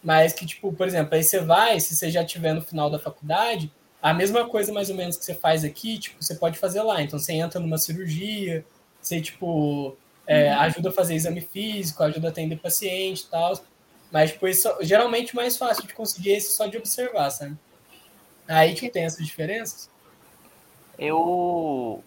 mas que, tipo, por exemplo, aí você vai, se você já tiver no final da faculdade, a mesma coisa mais ou menos que você faz aqui, tipo, você pode fazer lá. Então você entra numa cirurgia, você, tipo, é, uhum. ajuda a fazer exame físico, ajuda a atender paciente e tal. Mas, tipo, isso, geralmente mais fácil de conseguir esse só de observar, sabe? Aí, tipo, tem essas diferenças? Eu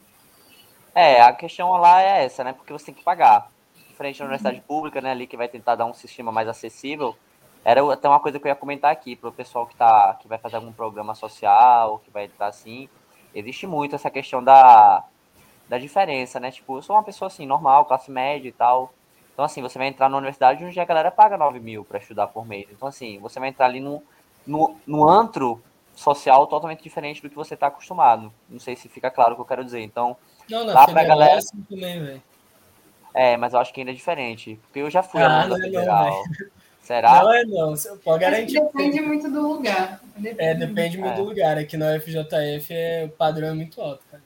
é, a questão lá é essa, né? Porque você tem que pagar. Diferente da universidade pública, né? Ali que vai tentar dar um sistema mais acessível. Era até uma coisa que eu ia comentar aqui para o pessoal que, tá, que vai fazer algum programa social, que vai entrar assim. Existe muito essa questão da, da diferença, né? Tipo, eu sou uma pessoa assim, normal, classe média e tal. Então, assim, você vai entrar na universidade onde a galera paga 9 mil para estudar por mês. Então, assim, você vai entrar ali no, no, no antro social totalmente diferente do que você está acostumado. Não sei se fica claro o que eu quero dizer. Então, não, não, lá pra galera. É, assim também, é, mas eu acho que ainda é diferente. Porque eu já fui ah, aluno da é Federal. Não, Será? Não é não, você pode garantir. Depende muito do lugar. Depende é, depende muito é. do lugar. Aqui na UFJF é, o padrão é muito alto, cara.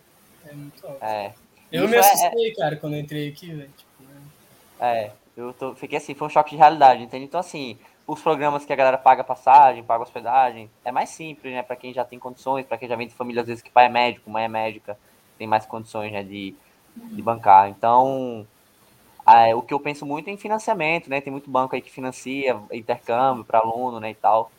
É muito alto. É. Eu Isso me assustei, é... cara, quando eu entrei aqui, velho. Tipo, né? É, eu tô, fiquei assim, foi um choque de realidade, entende? Então, assim, os programas que a galera paga passagem, paga hospedagem, é mais simples, né? Para quem já tem condições, para quem já vem de família, às vezes, que pai é médico, mãe é médica tem mais condições né, de, de bancar. Então, é, o que eu penso muito é em financiamento, né? Tem muito banco aí que financia intercâmbio para aluno, né, e tal.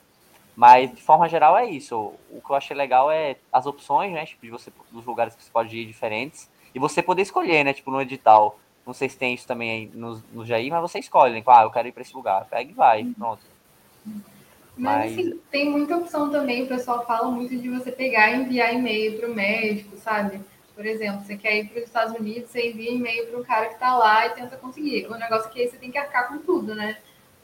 Mas de forma geral é isso. O que eu achei legal é as opções, né? Tipo, de você, dos lugares que você pode ir diferentes. E você poder escolher, né? Tipo, no edital. Não sei se tem isso também aí no, no Jair, mas você escolhe, né? Ah, eu quero ir para esse lugar. Pega e vai, pronto. Mas, mas, assim, tem muita opção também. O pessoal fala muito de você pegar e enviar e-mail para o médico, sabe? Por exemplo, você quer ir para os Estados Unidos, você envia e-mail para um cara que está lá e tenta conseguir. O negócio é que aí você tem que arcar com tudo, né?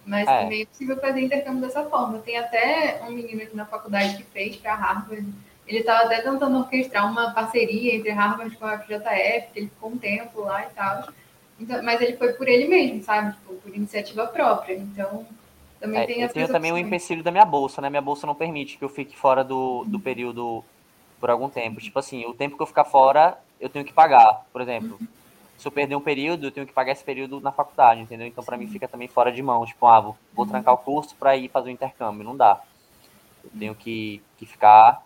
Mas é. também é possível fazer intercâmbio dessa forma. Tem até um menino aqui na faculdade que fez para Harvard. Ele estava até tentando orquestrar uma parceria entre Harvard e a FJF, que ele ficou um tempo lá e tal. Então, mas ele foi por ele mesmo, sabe? Tipo, por iniciativa própria. Então, também é, tem eu tenho também o um empecilho da minha bolsa, né? Minha bolsa não permite que eu fique fora do, do período por algum tempo. Tipo assim, o tempo que eu ficar fora, eu tenho que pagar. Por exemplo, se eu perder um período, eu tenho que pagar esse período na faculdade, entendeu? Então, para mim, fica também fora de mão. Tipo, ah, vou, vou trancar o curso para ir fazer o intercâmbio. Não dá. Eu tenho que, que ficar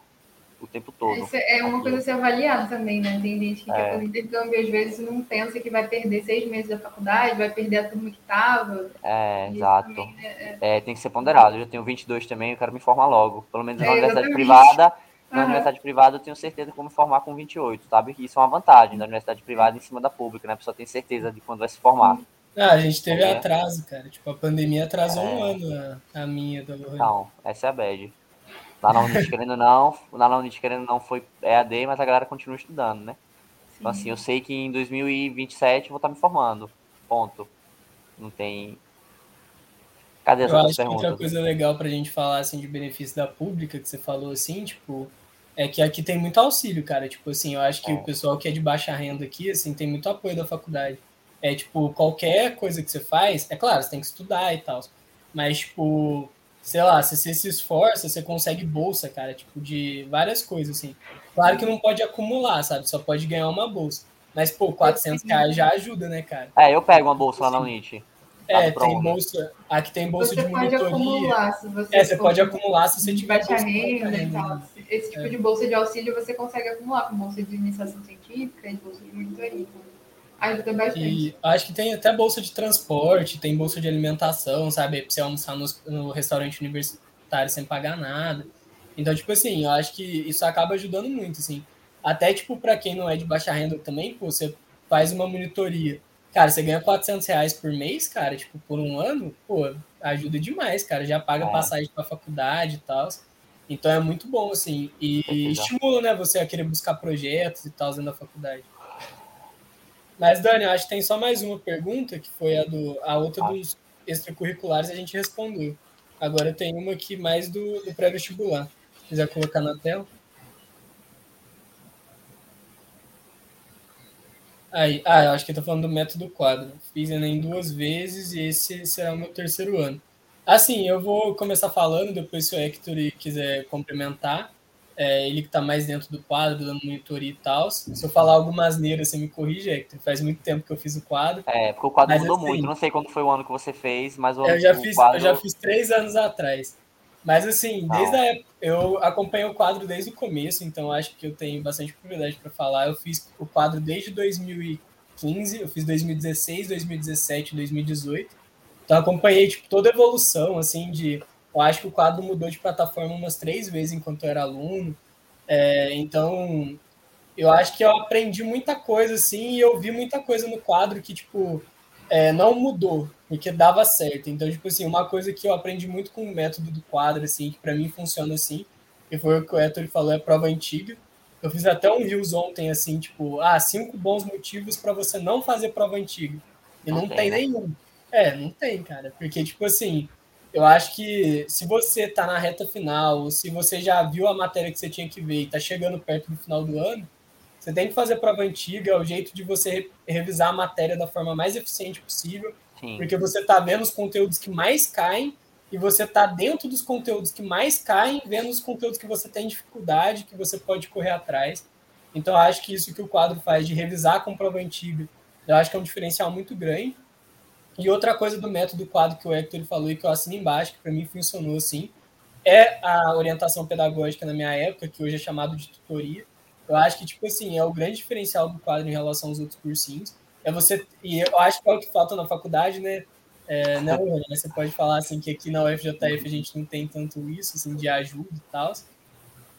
o tempo todo. Isso é uma coisa a ser avaliada também, né? Tem gente que é. quer fazer intercâmbio às vezes não pensa que vai perder seis meses da faculdade, vai perder a turma que estava. É, exato. Também, é, é... tem que ser ponderado. Eu já tenho 22 também, eu quero me formar logo. Pelo menos na é, universidade privada. Na uhum. universidade privada eu tenho certeza me formar com 28, sabe? Isso é uma vantagem da universidade privada em cima da pública, né? A pessoa tem certeza de quando vai se formar. Ah, a gente teve atraso, cara. Tipo, a pandemia atrasou um é. ano a, a minha da. Não, essa é a bad. Lá na Unit, querendo não, lá na Unit, querendo não, foi EAD, mas a galera continua estudando, né? Então, assim, eu sei que em 2027 eu vou estar me formando. Ponto. Não tem. Cadê essa eu acho perguntas? Que outra coisa legal pra gente falar, assim, de benefício da pública, que você falou, assim, tipo, é que aqui tem muito auxílio, cara. Tipo, assim, eu acho que o pessoal que é de baixa renda aqui, assim, tem muito apoio da faculdade. É, tipo, qualquer coisa que você faz, é claro, você tem que estudar e tal. Mas, tipo, sei lá, se você se esforça, você consegue bolsa, cara, tipo, de várias coisas, assim. Claro que não pode acumular, sabe? Só pode ganhar uma bolsa. Mas, pô, 400 reais já ajuda, né, cara? É, eu pego uma bolsa lá na Unite. É, tem bolsa. Aqui tem bolsa você de monitoria. Pode acumular, se você é, você pode acumular se você tiver baixa renda e tal. Esse tipo é. de bolsa de auxílio você consegue acumular com bolsa de iniciação científica e bolsa de monitoria. Ajuda bastante. E acho que tem até bolsa de transporte, tem bolsa de alimentação, sabe? Pra você almoçar no, no restaurante universitário sem pagar nada. Então, tipo assim, eu acho que isso acaba ajudando muito, assim. Até, tipo, para quem não é de baixa renda também, pô, você faz uma monitoria. Cara, você ganha 400 reais por mês, cara, tipo, por um ano, pô, ajuda demais, cara. Já paga é. passagem pra faculdade e tal. Então é muito bom, assim. E estimula, né, você a querer buscar projetos e tal dentro da faculdade. Mas, Dani, acho que tem só mais uma pergunta, que foi a, do, a outra ah. dos extracurriculares, a gente respondeu. Agora tem uma aqui mais do, do pré-vestibular. Se quiser colocar na tela. Aí, ah, eu acho que está falando do método quadro. Fiz Enem duas vezes e esse será o meu terceiro ano. Assim, eu vou começar falando, depois se o Hector quiser complementar é, ele que está mais dentro do quadro, dando monitoria e tal. Se eu falar alguma asneira, você me corrige, Hector. Faz muito tempo que eu fiz o quadro. É, porque o quadro mas, mudou assim, muito. Não sei quando foi o ano que você fez, mas o, eu já fiz, quadro... Eu já fiz três anos atrás. Mas assim, desde a época, eu acompanho o quadro desde o começo, então acho que eu tenho bastante propriedade para falar. Eu fiz o quadro desde 2015, eu fiz 2016, 2017, 2018. Então acompanhei tipo toda a evolução assim de eu acho que o quadro mudou de plataforma umas três vezes enquanto eu era aluno. É, então, eu acho que eu aprendi muita coisa, assim, e eu vi muita coisa no quadro que, tipo, é, não mudou, porque dava certo. Então, tipo assim, uma coisa que eu aprendi muito com o método do quadro, assim, que para mim funciona assim, e foi o que o Héctor falou, é prova antiga. Eu fiz até um Reels ontem, assim, tipo, ah, cinco bons motivos para você não fazer prova antiga. E não, não tem, tem nenhum. É, não tem, cara. Porque, tipo assim, eu acho que se você está na reta final, se você já viu a matéria que você tinha que ver e está chegando perto do final do ano, você tem que fazer prova antiga, é o jeito de você revisar a matéria da forma mais eficiente possível, Sim. porque você está vendo os conteúdos que mais caem e você está dentro dos conteúdos que mais caem, vendo os conteúdos que você tem dificuldade, que você pode correr atrás. Então, eu acho que isso que o quadro faz de revisar com prova antiga, eu acho que é um diferencial muito grande. E outra coisa do método quadro que o Hector falou e que eu assino embaixo, que para mim funcionou assim, é a orientação pedagógica na minha época, que hoje é chamado de tutoria. Eu acho que, tipo assim, é o grande diferencial do quadro em relação aos outros cursinhos. É você. E eu acho que é o que falta na faculdade, né? É, não, né, você pode falar assim que aqui na UFJF a gente não tem tanto isso, assim, de ajuda e tal.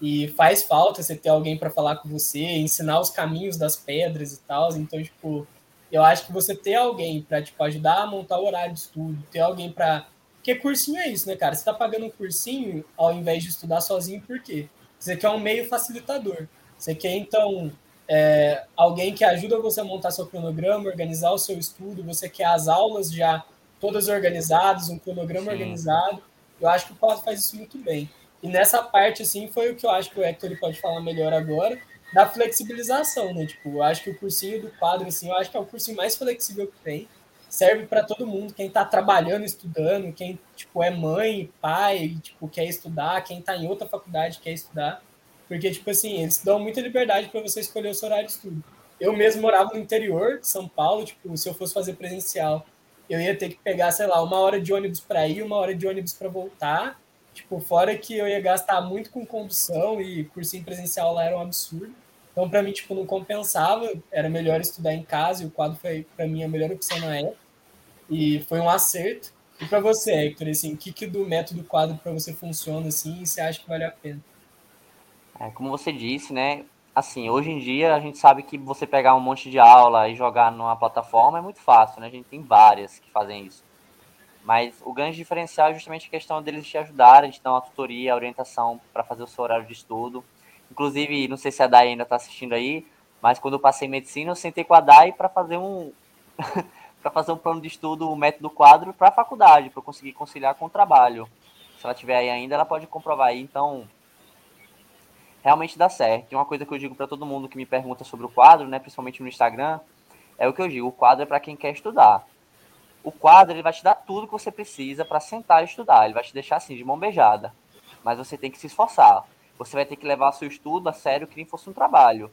E faz falta você ter alguém para falar com você, ensinar os caminhos das pedras e tal. Então, tipo, eu acho que você ter alguém para tipo, ajudar a montar o horário de estudo, ter alguém para. Porque cursinho é isso, né, cara? Você está pagando um cursinho ao invés de estudar sozinho, por quê? Você quer um meio facilitador. Você quer, então, é, alguém que ajuda você a montar seu cronograma, organizar o seu estudo, você quer as aulas já todas organizadas, um cronograma Sim. organizado. Eu acho que o Paulo faz isso muito bem. E nessa parte, assim, foi o que eu acho que o Hector pode falar melhor agora, da flexibilização, né? Tipo, eu acho que o cursinho do quadro, assim, eu acho que é o cursinho mais flexível que tem. serve para todo mundo, quem está trabalhando, estudando, quem tipo é mãe, pai, tipo quer estudar, quem está em outra faculdade quer estudar, porque tipo assim eles dão muita liberdade para você escolher o seu horário de estudo. Eu mesmo morava no interior de São Paulo, tipo se eu fosse fazer presencial, eu ia ter que pegar sei lá uma hora de ônibus para ir, uma hora de ônibus para voltar, tipo fora que eu ia gastar muito com condução e cursinho presencial lá era um absurdo. Então, para mim, tipo, não compensava, era melhor estudar em casa, e o quadro foi, para mim, a melhor opção na época. E foi um acerto. E para você, Hector, assim, o que, que do método quadro para você funciona, assim, e você acha que vale a pena? É, como você disse, né, assim, hoje em dia a gente sabe que você pegar um monte de aula e jogar numa plataforma é muito fácil, né, a gente tem várias que fazem isso. Mas o grande diferencial é justamente a questão deles te ajudarem, te dar uma tutoria, orientação para fazer o seu horário de estudo. Inclusive, não sei se a Dai ainda está assistindo aí, mas quando eu passei medicina, eu sentei com a Dai para fazer um para fazer um plano de estudo, o um método quadro para a faculdade, para conseguir conciliar com o trabalho. Se ela tiver aí ainda, ela pode comprovar aí. Então, realmente dá certo. E uma coisa que eu digo para todo mundo que me pergunta sobre o quadro, né, principalmente no Instagram, é o que eu digo, o quadro é para quem quer estudar. O quadro ele vai te dar tudo que você precisa para sentar e estudar. Ele vai te deixar assim de mão beijada. Mas você tem que se esforçar você vai ter que levar seu estudo a sério que nem fosse um trabalho.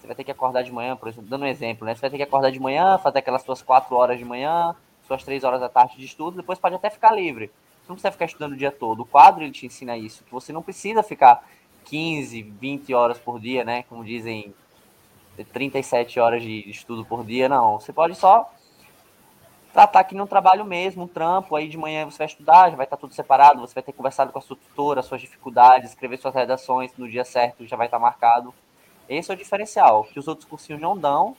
Você vai ter que acordar de manhã, por exemplo, dando um exemplo, né? Você vai ter que acordar de manhã, fazer aquelas suas quatro horas de manhã, suas três horas da tarde de estudo, depois pode até ficar livre. Você não precisa ficar estudando o dia todo. O quadro ele te ensina isso, que você não precisa ficar 15, 20 horas por dia, né? Como dizem, 37 horas de estudo por dia, não. Você pode só tratar que não trabalho mesmo, um trampo, aí de manhã você vai estudar, já vai estar tudo separado, você vai ter conversado com a sua tutora, suas dificuldades, escrever suas redações no dia certo, já vai estar marcado. Esse é o diferencial, que os outros cursinhos não dão,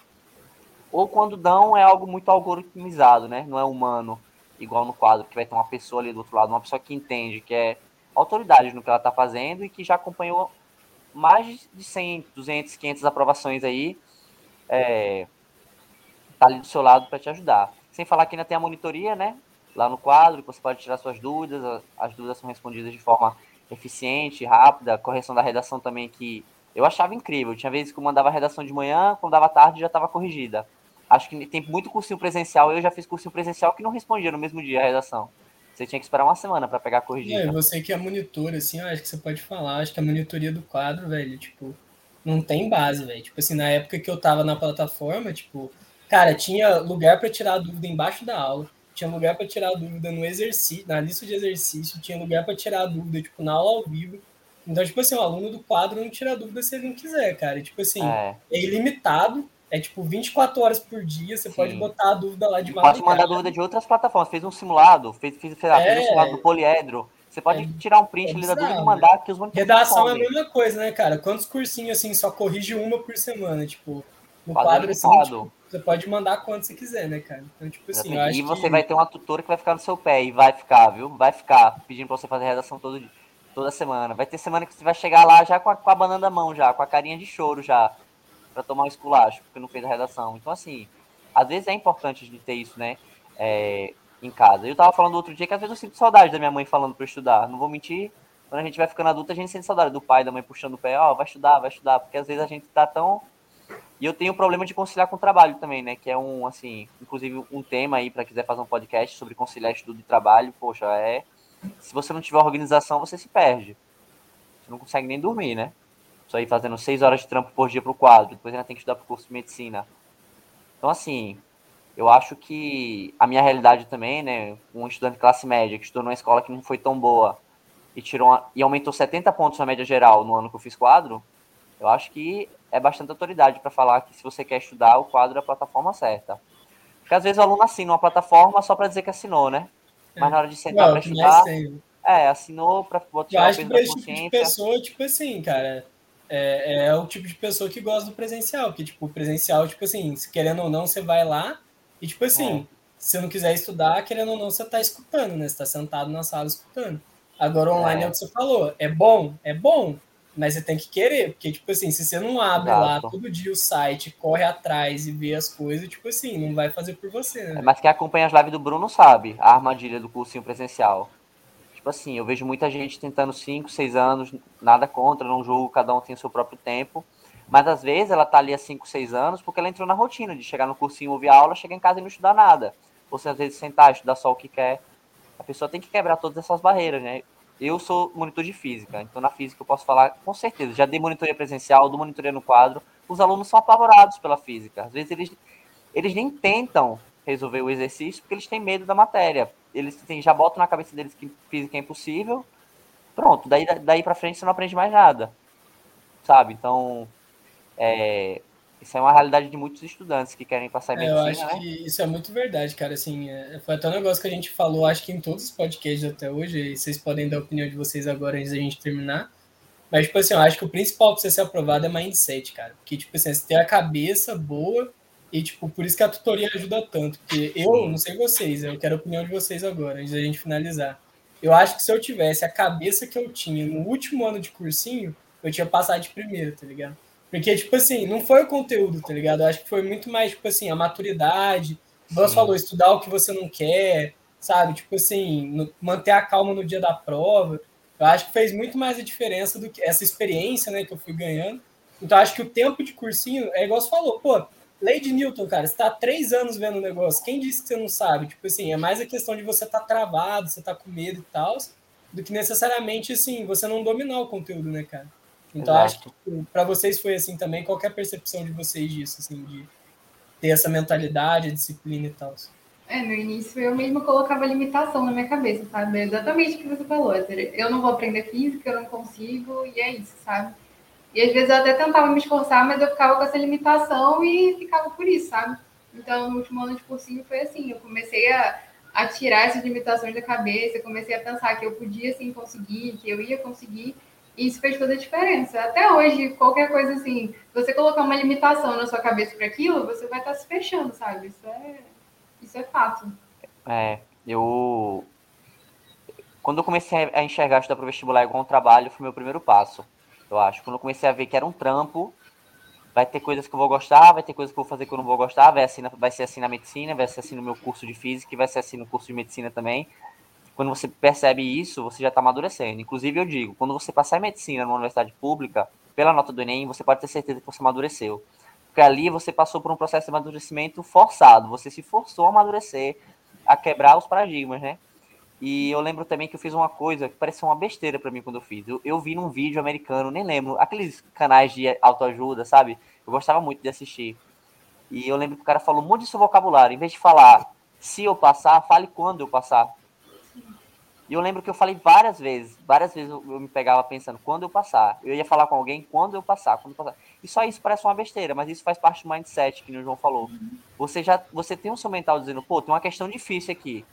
ou quando dão é algo muito algoritmizado, né? Não é humano, igual no quadro, que vai ter uma pessoa ali do outro lado, uma pessoa que entende, que é autoridade no que ela está fazendo e que já acompanhou mais de 100, 200, 500 aprovações aí, é, tá ali do seu lado para te ajudar. Sem falar que ainda tem a monitoria, né? Lá no quadro, que você pode tirar suas dúvidas, as dúvidas são respondidas de forma eficiente, rápida, correção da redação também que eu achava incrível. Tinha vezes que eu mandava a redação de manhã, quando dava tarde já estava corrigida. Acho que tem muito cursinho presencial, eu já fiz cursinho presencial que não respondia no mesmo dia a redação. Você tinha que esperar uma semana para pegar a corrigida. É, você que é monitor, assim, eu acho que você pode falar, acho que a monitoria do quadro, velho, tipo, não tem base, velho. Tipo assim, na época que eu tava na plataforma, tipo, Cara, tinha lugar para tirar a dúvida embaixo da aula, tinha lugar para tirar a dúvida no exercício, na lista de exercício, tinha lugar para tirar a dúvida, tipo, na aula ao vivo. Então, tipo assim, o aluno do quadro não tira dúvida se ele não quiser, cara. tipo assim, é, é ilimitado, é tipo 24 horas por dia, você Sim. pode botar a dúvida lá de madrugada. Pode mandar dúvida de outras plataformas, fez um simulado, fez, fez, fez, é, fez um simulado do poliedro. Você pode é, tirar um print é ali da dúvida e mandar que os monitores Redação é a mesma coisa, né, cara? Quantos cursinhos, assim, só corrige uma por semana, tipo, no quadro, assim, tipo, você pode mandar quanto você quiser, né, cara? Então, tipo assim, E você que... vai ter uma tutora que vai ficar no seu pé e vai ficar, viu? Vai ficar pedindo pra você fazer redação todo dia, toda semana. Vai ter semana que você vai chegar lá já com a, com a banana na mão, já, com a carinha de choro já, pra tomar um esculacho, porque não fez a redação. Então, assim, às vezes é importante de ter isso, né? É, em casa. Eu tava falando outro dia que às vezes eu sinto saudade da minha mãe falando eu estudar. Não vou mentir, quando a gente vai ficando adulta, a gente sente saudade do pai, da mãe puxando o pé, ó, oh, vai estudar, vai estudar, porque às vezes a gente tá tão e eu tenho o problema de conciliar com o trabalho também, né? Que é um, assim, inclusive um tema aí para quiser fazer um podcast sobre conciliar estudo e trabalho. Poxa, é. Se você não tiver organização, você se perde. Você não consegue nem dormir, né? Só aí fazendo seis horas de trampo por dia pro quadro, depois ainda tem que estudar pro curso de medicina. Então, assim, eu acho que a minha realidade também, né? Um estudante de classe média que estudou numa escola que não foi tão boa e tirou uma, e aumentou 70 pontos na média geral no ano que eu fiz quadro, eu acho que é bastante autoridade para falar que se você quer estudar, o quadro é a plataforma certa. Porque às vezes o aluno assina uma plataforma só para dizer que assinou, né? Mas na hora de sentar para estudar, é, assinou para botar o peso da consciência. Tipo de pessoa, tipo assim, cara, é, é o tipo de pessoa que gosta do presencial, porque, tipo, presencial, tipo assim, querendo ou não, você vai lá e, tipo assim, é. se você não quiser estudar, querendo ou não, você tá escutando, né? Você tá sentado na sala escutando. Agora, online é, é o que você falou. É bom? É bom. Mas você tem que querer, porque, tipo assim, se você não abre Exato. lá todo dia o site, corre atrás e vê as coisas, tipo assim, não vai fazer por você, né? Mas quem acompanha as lives do Bruno sabe a armadilha do cursinho presencial. Tipo assim, eu vejo muita gente tentando 5, 6 anos, nada contra, não julgo, cada um tem o seu próprio tempo. Mas às vezes ela tá ali há 5, 6 anos porque ela entrou na rotina de chegar no cursinho, ouvir aula, chegar em casa e não estudar nada. você às vezes sentar, estudar só o que quer. A pessoa tem que quebrar todas essas barreiras, né? Eu sou monitor de física, então na física eu posso falar com certeza. Já dei monitoria presencial, do monitoria no quadro. Os alunos são apavorados pela física. Às vezes eles, eles nem tentam resolver o exercício porque eles têm medo da matéria. Eles têm, já botam na cabeça deles que física é impossível. Pronto, daí, daí para frente você não aprende mais nada. Sabe? Então, é, isso é uma realidade de muitos estudantes que querem passar em medicina, é, Eu acho né? que isso é muito verdade, cara. Assim, é, foi até um negócio que a gente falou, acho que em todos os podcasts até hoje, e vocês podem dar a opinião de vocês agora antes da gente terminar. Mas, tipo assim, eu acho que o principal para você ser aprovado é mindset, cara. Porque, tipo assim, você tem a cabeça boa e, tipo, por isso que a tutoria ajuda tanto. Porque eu, não sei vocês, eu quero a opinião de vocês agora, antes da gente finalizar. Eu acho que se eu tivesse a cabeça que eu tinha no último ano de cursinho, eu tinha passado de primeiro, tá ligado? Porque, tipo assim, não foi o conteúdo, tá ligado? Eu acho que foi muito mais, tipo assim, a maturidade. Você falou, estudar o que você não quer, sabe? Tipo assim, manter a calma no dia da prova. Eu acho que fez muito mais a diferença do que essa experiência, né, que eu fui ganhando. Então, acho que o tempo de cursinho, é igual você falou, pô, lei de Newton, cara, você tá três anos vendo o negócio, quem disse que você não sabe? Tipo assim, é mais a questão de você estar tá travado, você tá com medo e tal, do que necessariamente, assim, você não dominar o conteúdo, né, cara? Então, Exato. acho que para vocês foi assim também. Qual é a percepção de vocês disso, assim, de ter essa mentalidade, disciplina e tal? É, no início eu mesma colocava limitação na minha cabeça, sabe? É exatamente o que você falou. Eu não vou aprender física, eu não consigo, e é isso, sabe? E às vezes eu até tentava me esforçar, mas eu ficava com essa limitação e ficava por isso, sabe? Então, no último ano de cursinho foi assim, eu comecei a, a tirar essas limitações da cabeça, comecei a pensar que eu podia, sim, conseguir, que eu ia conseguir, isso fez toda a diferença. Até hoje, qualquer coisa assim, você colocar uma limitação na sua cabeça para aquilo, você vai estar tá se fechando, sabe? Isso é, isso é fato. É, eu. Quando eu comecei a enxergar estudar para o vestibular igual um trabalho, foi meu primeiro passo, eu acho. Quando eu comecei a ver que era um trampo, vai ter coisas que eu vou gostar, vai ter coisas que eu vou fazer que eu não vou gostar, vai, assim, vai ser assim na medicina, vai ser assim no meu curso de física vai ser assim no curso de medicina também quando você percebe isso, você já está amadurecendo. Inclusive, eu digo, quando você passar em medicina numa universidade pública, pela nota do Enem, você pode ter certeza que você amadureceu. Porque ali você passou por um processo de amadurecimento forçado, você se forçou a amadurecer, a quebrar os paradigmas, né? E eu lembro também que eu fiz uma coisa que pareceu uma besteira para mim quando eu fiz. Eu, eu vi num vídeo americano, nem lembro, aqueles canais de autoajuda, sabe? Eu gostava muito de assistir. E eu lembro que o cara falou muito seu vocabulário. Em vez de falar se eu passar, fale quando eu passar. E eu lembro que eu falei várias vezes, várias vezes eu, me pegava pensando, quando eu passar, eu ia falar com alguém quando eu passar, quando eu passar. E só isso parece uma besteira, mas isso faz parte do mindset que o João falou. Você já, você tem um seu mental dizendo, pô, tem uma questão difícil aqui.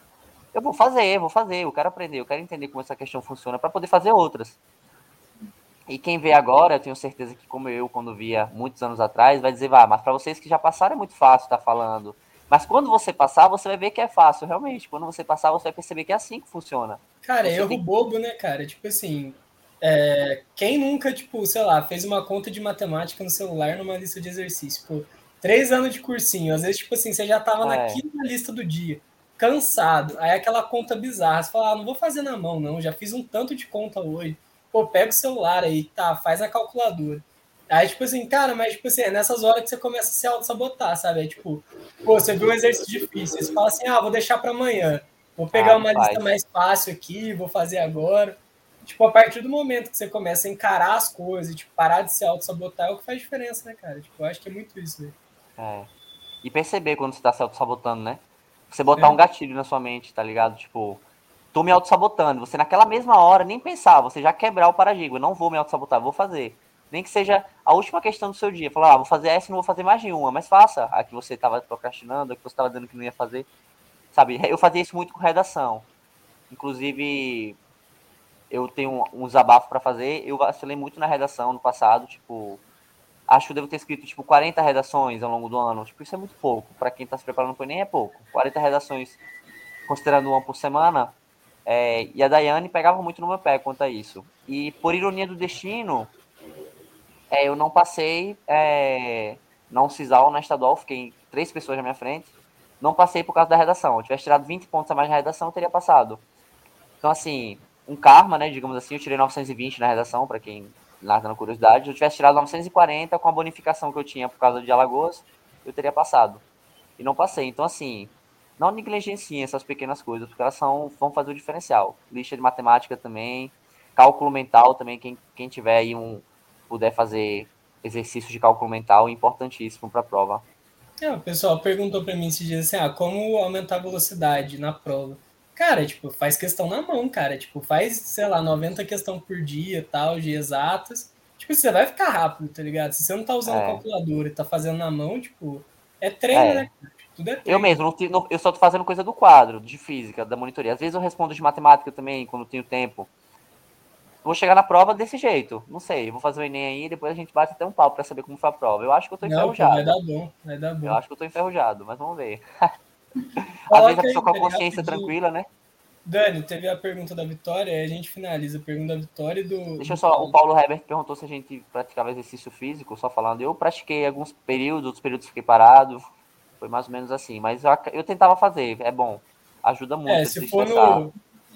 Eu vou fazer, vou fazer, eu quero aprender, eu quero entender como essa questão funciona para poder fazer outras. E quem vê agora, eu tenho certeza que como eu, quando via muitos anos atrás, vai dizer, vá, mas para vocês que já passaram é muito fácil estar tá falando mas quando você passar, você vai ver que é fácil, realmente. Quando você passar, você vai perceber que é assim que funciona. Cara, é erro tem... bobo, né, cara? Tipo assim, é... quem nunca, tipo, sei lá, fez uma conta de matemática no celular numa lista de exercício? Pô, três anos de cursinho, às vezes, tipo assim, você já tava é. na lista do dia, cansado. Aí aquela conta bizarra, você fala, ah, não vou fazer na mão, não, já fiz um tanto de conta hoje. Pô, pega o celular aí, tá, faz a calculadora. Aí, tipo assim, cara, mas, tipo assim, é nessas horas que você começa a se auto-sabotar, sabe? É tipo, pô, você viu um exercício difícil, você fala assim, ah, vou deixar para amanhã. Vou pegar ah, uma faz. lista mais fácil aqui, vou fazer agora. Tipo, a partir do momento que você começa a encarar as coisas, tipo, parar de se auto-sabotar é o que faz diferença, né, cara? Tipo, eu acho que é muito isso, né? É. E perceber quando você tá se auto-sabotando, né? Você botar é. um gatilho na sua mente, tá ligado? Tipo, tô me auto-sabotando. Você naquela mesma hora nem pensar, você já quebrar o paradigma. Não vou me auto-sabotar, vou fazer. Nem que seja a última questão do seu dia. Falar, ah, vou fazer essa e não vou fazer mais nenhuma. Mas faça a que você estava procrastinando, a que você estava dizendo que não ia fazer. Sabe, eu fazia isso muito com redação. Inclusive, eu tenho um desabafo para fazer. Eu vacilei muito na redação no passado. Tipo, acho que eu devo ter escrito, tipo, 40 redações ao longo do ano. Tipo, isso é muito pouco. Para quem está se preparando para nem é pouco. 40 redações, considerando uma por semana. É, e a Daiane pegava muito no meu pé quanto a isso. E por ironia do destino, é, eu não passei é, não CISAL na estadual, fiquei três pessoas na minha frente. Não passei por causa da redação. Eu tivesse tirado 20 pontos a mais na redação, eu teria passado. Então, assim, um karma, né? Digamos assim, eu tirei 920 na redação, para quem na curiosidade. Eu tivesse tirado 940 com a bonificação que eu tinha por causa de Alagoas, eu teria passado. E não passei. Então, assim, não negligenciem essas pequenas coisas, porque elas são, vão fazer o diferencial. Lista de matemática também, cálculo mental também, quem, quem tiver aí um, puder fazer exercício de cálculo mental, é importantíssimo para a prova. É, o pessoal perguntou para mim se diz assim, ah, como aumentar a velocidade na prova? Cara, tipo, faz questão na mão, cara. Tipo, faz, sei lá, 90 questão por dia, tal, de exatas. Tipo, você vai ficar rápido, tá ligado? Se você não tá usando é. calculadora e tá fazendo na mão, tipo, é treino, é. né? Tudo é treino. Eu mesmo, não, eu só tô fazendo coisa do quadro, de física, da monitoria. Às vezes eu respondo de matemática também, quando tenho tempo. Vou chegar na prova desse jeito. Não sei, vou fazer o Enem aí, depois a gente bate até um papo pra saber como foi a prova. Eu acho que eu tô enferrujado. Não, vai dar bom, vai dar bom. Eu acho que eu tô enferrujado, mas vamos ver. Às vezes a pessoa com a consciência tranquila, né? Dani, teve a pergunta da Vitória, aí a gente finaliza a pergunta da Vitória e do. Deixa eu só, o Paulo Herbert perguntou se a gente praticava exercício físico, só falando. Eu pratiquei alguns períodos, outros períodos fiquei parado. Foi mais ou menos assim. Mas eu, eu tentava fazer, é bom. Ajuda muito. É, se for no,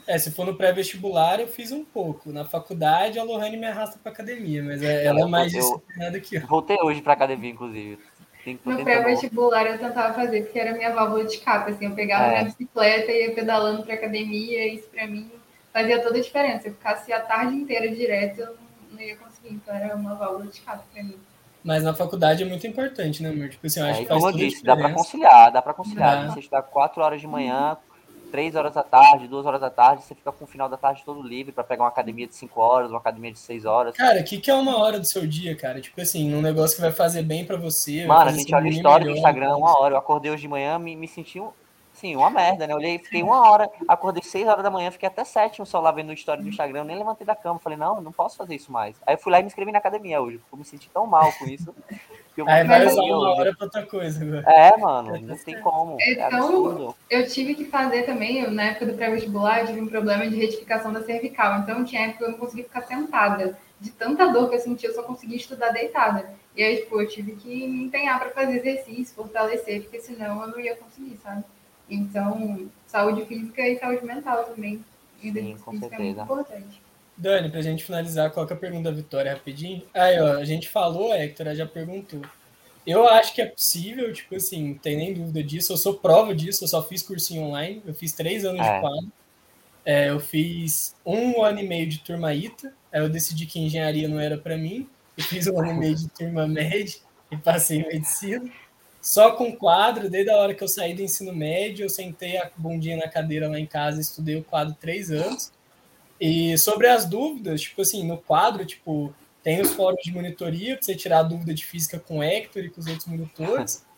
é, se for no pré-vestibular, eu fiz um pouco. Na faculdade, a Lohane me arrasta pra academia, mas é, ela é mais disciplinada que eu. Voltei hoje pra academia, inclusive. No pré-vestibular eu tentava fazer, porque era minha válvula de escape. Assim, eu pegava é. minha bicicleta e ia pedalando pra academia, e isso pra mim fazia toda a diferença. Se eu ficasse a tarde inteira direto, eu não ia conseguir. Então era uma válvula de escape pra mim. Mas na faculdade é muito importante, né, amor? Tipo assim, eu acho é, que faz como eu disse, dá pra conciliar, dá pra conciliar. Você estudar quatro horas de manhã, três horas da tarde, duas horas da tarde, você fica com o final da tarde todo livre para pegar uma academia de cinco horas, uma academia de seis horas. Cara, o que, que é uma hora do seu dia, cara? Tipo assim, um negócio que vai fazer bem para você. Mano, a gente olha a história do Instagram, uma hora. Eu acordei hoje de manhã, me, me senti um, Sim, uma merda, né? Eu olhei, fiquei uma hora, acordei seis horas da manhã, fiquei até sete no celular vendo o história do Instagram, nem levantei da cama. Falei, não, não posso fazer isso mais. Aí eu fui lá e me inscrevi na academia hoje, porque eu me senti tão mal com isso. Aí vai usar uma hora pra outra coisa agora. É, mano, não tem como. É então, é eu tive que fazer também, na época do pré-vestibular, eu tive um problema de retificação da cervical. Então, tinha época que eu não conseguia ficar sentada. De tanta dor que eu sentia, eu só conseguia estudar deitada. E aí, tipo, eu tive que me empenhar para fazer exercício, fortalecer, porque senão eu não ia conseguir, sabe? Então, saúde física e saúde mental também. Sim, com certeza. É muito importante. Dani, pra gente finalizar, é a pergunta da Vitória rapidinho? Aí, ó, a gente falou, a Hector já perguntou. Eu acho que é possível, tipo assim, não tem nem dúvida disso. Eu sou prova disso, eu só fiz cursinho online, eu fiz três anos é. de quadro. É, eu fiz um ano e meio de turma ITA, aí eu decidi que engenharia não era para mim, eu fiz um ano e meio de turma média e passei em medicina só com quadro, desde a hora que eu saí do ensino médio, eu sentei a bundinha na cadeira lá em casa, estudei o quadro três anos. E sobre as dúvidas, tipo assim, no quadro, tipo, tem os fóruns de monitoria para você tirar a dúvida de física com o Hector e com os outros monitores.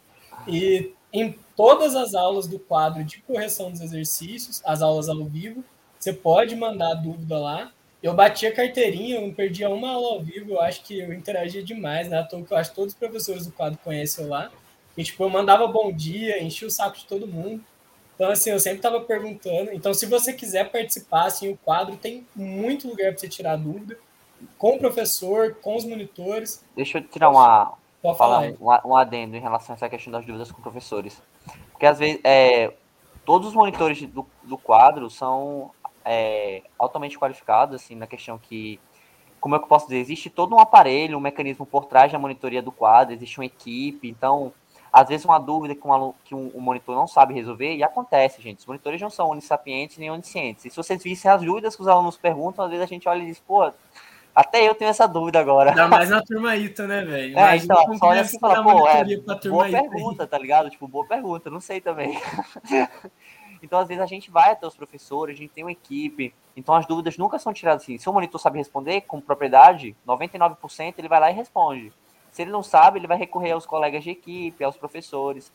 E em todas as aulas do quadro de correção dos exercícios, as aulas ao vivo, você pode mandar a dúvida lá. Eu bati a carteirinha, eu não perdia uma aula ao vivo, eu acho que eu interagia demais, né? À toa que eu acho que todos os professores do quadro conhecem lá. E, tipo, eu mandava bom dia, enchia o saco de todo mundo. Então, assim, eu sempre estava perguntando. Então, se você quiser participar, assim, o quadro tem muito lugar para você tirar dúvida. Com o professor, com os monitores. Deixa eu tirar uma, Pode falar, falar um, um adendo em relação a essa questão das dúvidas com professores. Porque, às vezes, é, todos os monitores do, do quadro são é, altamente qualificados, assim, na questão que como é que eu posso dizer? Existe todo um aparelho, um mecanismo por trás da monitoria do quadro, existe uma equipe, então às vezes uma dúvida que, um, que um, um, monitor não sabe resolver, e acontece, gente. Os monitores não são onissapientes nem oniscientes. E se vocês vissem as dúvidas que os alunos perguntam, às vezes a gente olha e diz, pô, até eu tenho essa dúvida agora. Ainda mais na turma ITA, né, velho? É, então, só olha assim e fala, pô, é, boa pergunta, aí. tá ligado? Tipo, boa pergunta, não sei também. então, às vezes a gente vai até os professores, a gente tem uma equipe, então as dúvidas nunca são tiradas assim. Se o monitor sabe responder com propriedade, 99% ele vai lá e responde. Se ele não sabe, ele vai recorrer aos colegas de equipe, aos professores.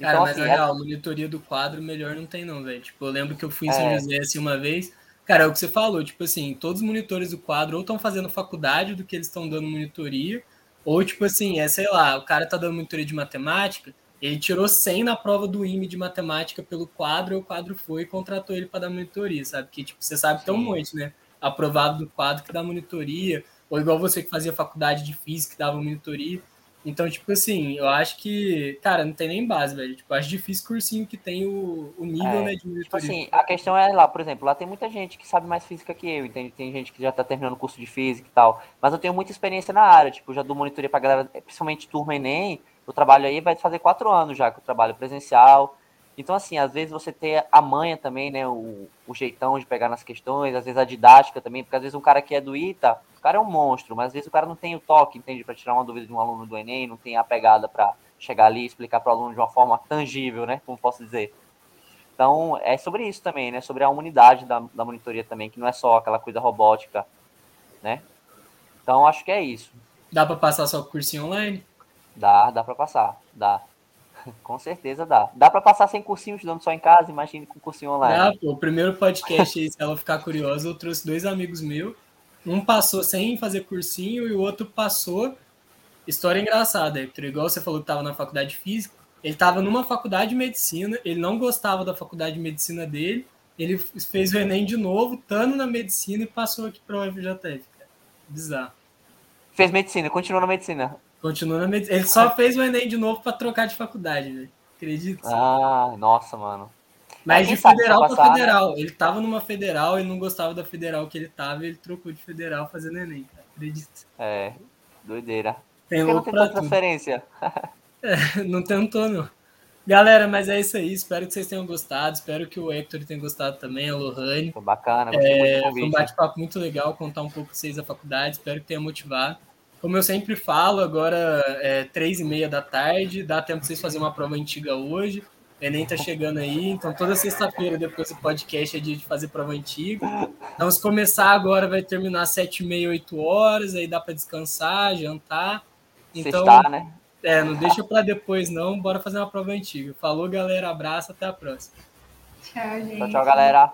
Cara, então, mas assim, real, é... monitoria do quadro melhor não tem, não, velho. Tipo, eu lembro que eu fui em São é... José assim uma vez. Cara, é o que você falou, tipo assim, todos os monitores do quadro ou estão fazendo faculdade do que eles estão dando monitoria, ou tipo assim, é, sei lá, o cara tá dando monitoria de matemática, ele tirou 100 na prova do IME de matemática pelo quadro, e o quadro foi e contratou ele para dar monitoria, sabe? Que, tipo, você sabe tão muito, né? Aprovado do quadro que dá monitoria, ou igual você que fazia faculdade de física, dava monitoria. Então, tipo assim, eu acho que, cara, não tem nem base, velho. Tipo, acho difícil cursinho que tem o, o nível, é, né, de monitoria. Tipo assim, a questão é lá, por exemplo, lá tem muita gente que sabe mais física que eu, entende? Tem gente que já tá terminando o curso de física e tal. Mas eu tenho muita experiência na área, tipo, já dou monitoria pra galera, principalmente turma Enem. Eu trabalho aí, vai fazer quatro anos já que eu trabalho presencial. Então, assim, às vezes você ter a manha também, né? O, o jeitão de pegar nas questões, às vezes a didática também, porque às vezes um cara que é do ITA, o cara é um monstro, mas às vezes o cara não tem o toque, entende? Para tirar uma dúvida de um aluno do Enem, não tem a pegada para chegar ali e explicar para o aluno de uma forma tangível, né? Como posso dizer. Então, é sobre isso também, né? Sobre a humanidade da, da monitoria também, que não é só aquela coisa robótica, né? Então, acho que é isso. Dá para passar só o cursinho online? Dá, dá para passar, dá. Com certeza dá. Dá para passar sem cursinho estudando só em casa, imagine com cursinho online. Dá, pô, o primeiro podcast aí, se ela ficar curiosa, eu trouxe dois amigos meus. Um passou sem fazer cursinho e o outro passou. História engraçada, Hector. Igual você falou que estava na faculdade de física. Ele estava numa faculdade de medicina, ele não gostava da faculdade de medicina dele. Ele fez o Enem de novo, estando na medicina e passou aqui para o FJF. Bizarro. Fez medicina, continua na medicina. Continua na medicina. Ele só fez o Enem de novo para trocar de faculdade, velho. Acredito. Ah, nossa, mano. Mas de federal para né? federal. Né? Ele tava numa federal, ele não gostava da federal que ele tava, ele trocou de federal fazendo Enem, cara. Acredito. É, doideira. Tem Por que não tem transferência? é, não tentou, não. Galera, mas é isso aí. Espero que vocês tenham gostado. Espero que o Hector tenha gostado também, a Lohane. Foi bacana, é, Foi um bate-papo muito legal contar um pouco vocês da faculdade. Espero que tenha motivado. Como eu sempre falo, agora é três e meia da tarde, dá tempo de vocês fazerem uma prova antiga hoje. O Enem tá chegando aí, então toda sexta-feira, depois do podcast, é dia de fazer prova antiga. Então, se começar agora, vai terminar sete e meia, oito horas, aí dá para descansar, jantar. Então, né? É, não deixa para depois, não. Bora fazer uma prova antiga. Falou, galera. Abraço, até a próxima. Tchau, gente. Tchau, tchau, galera.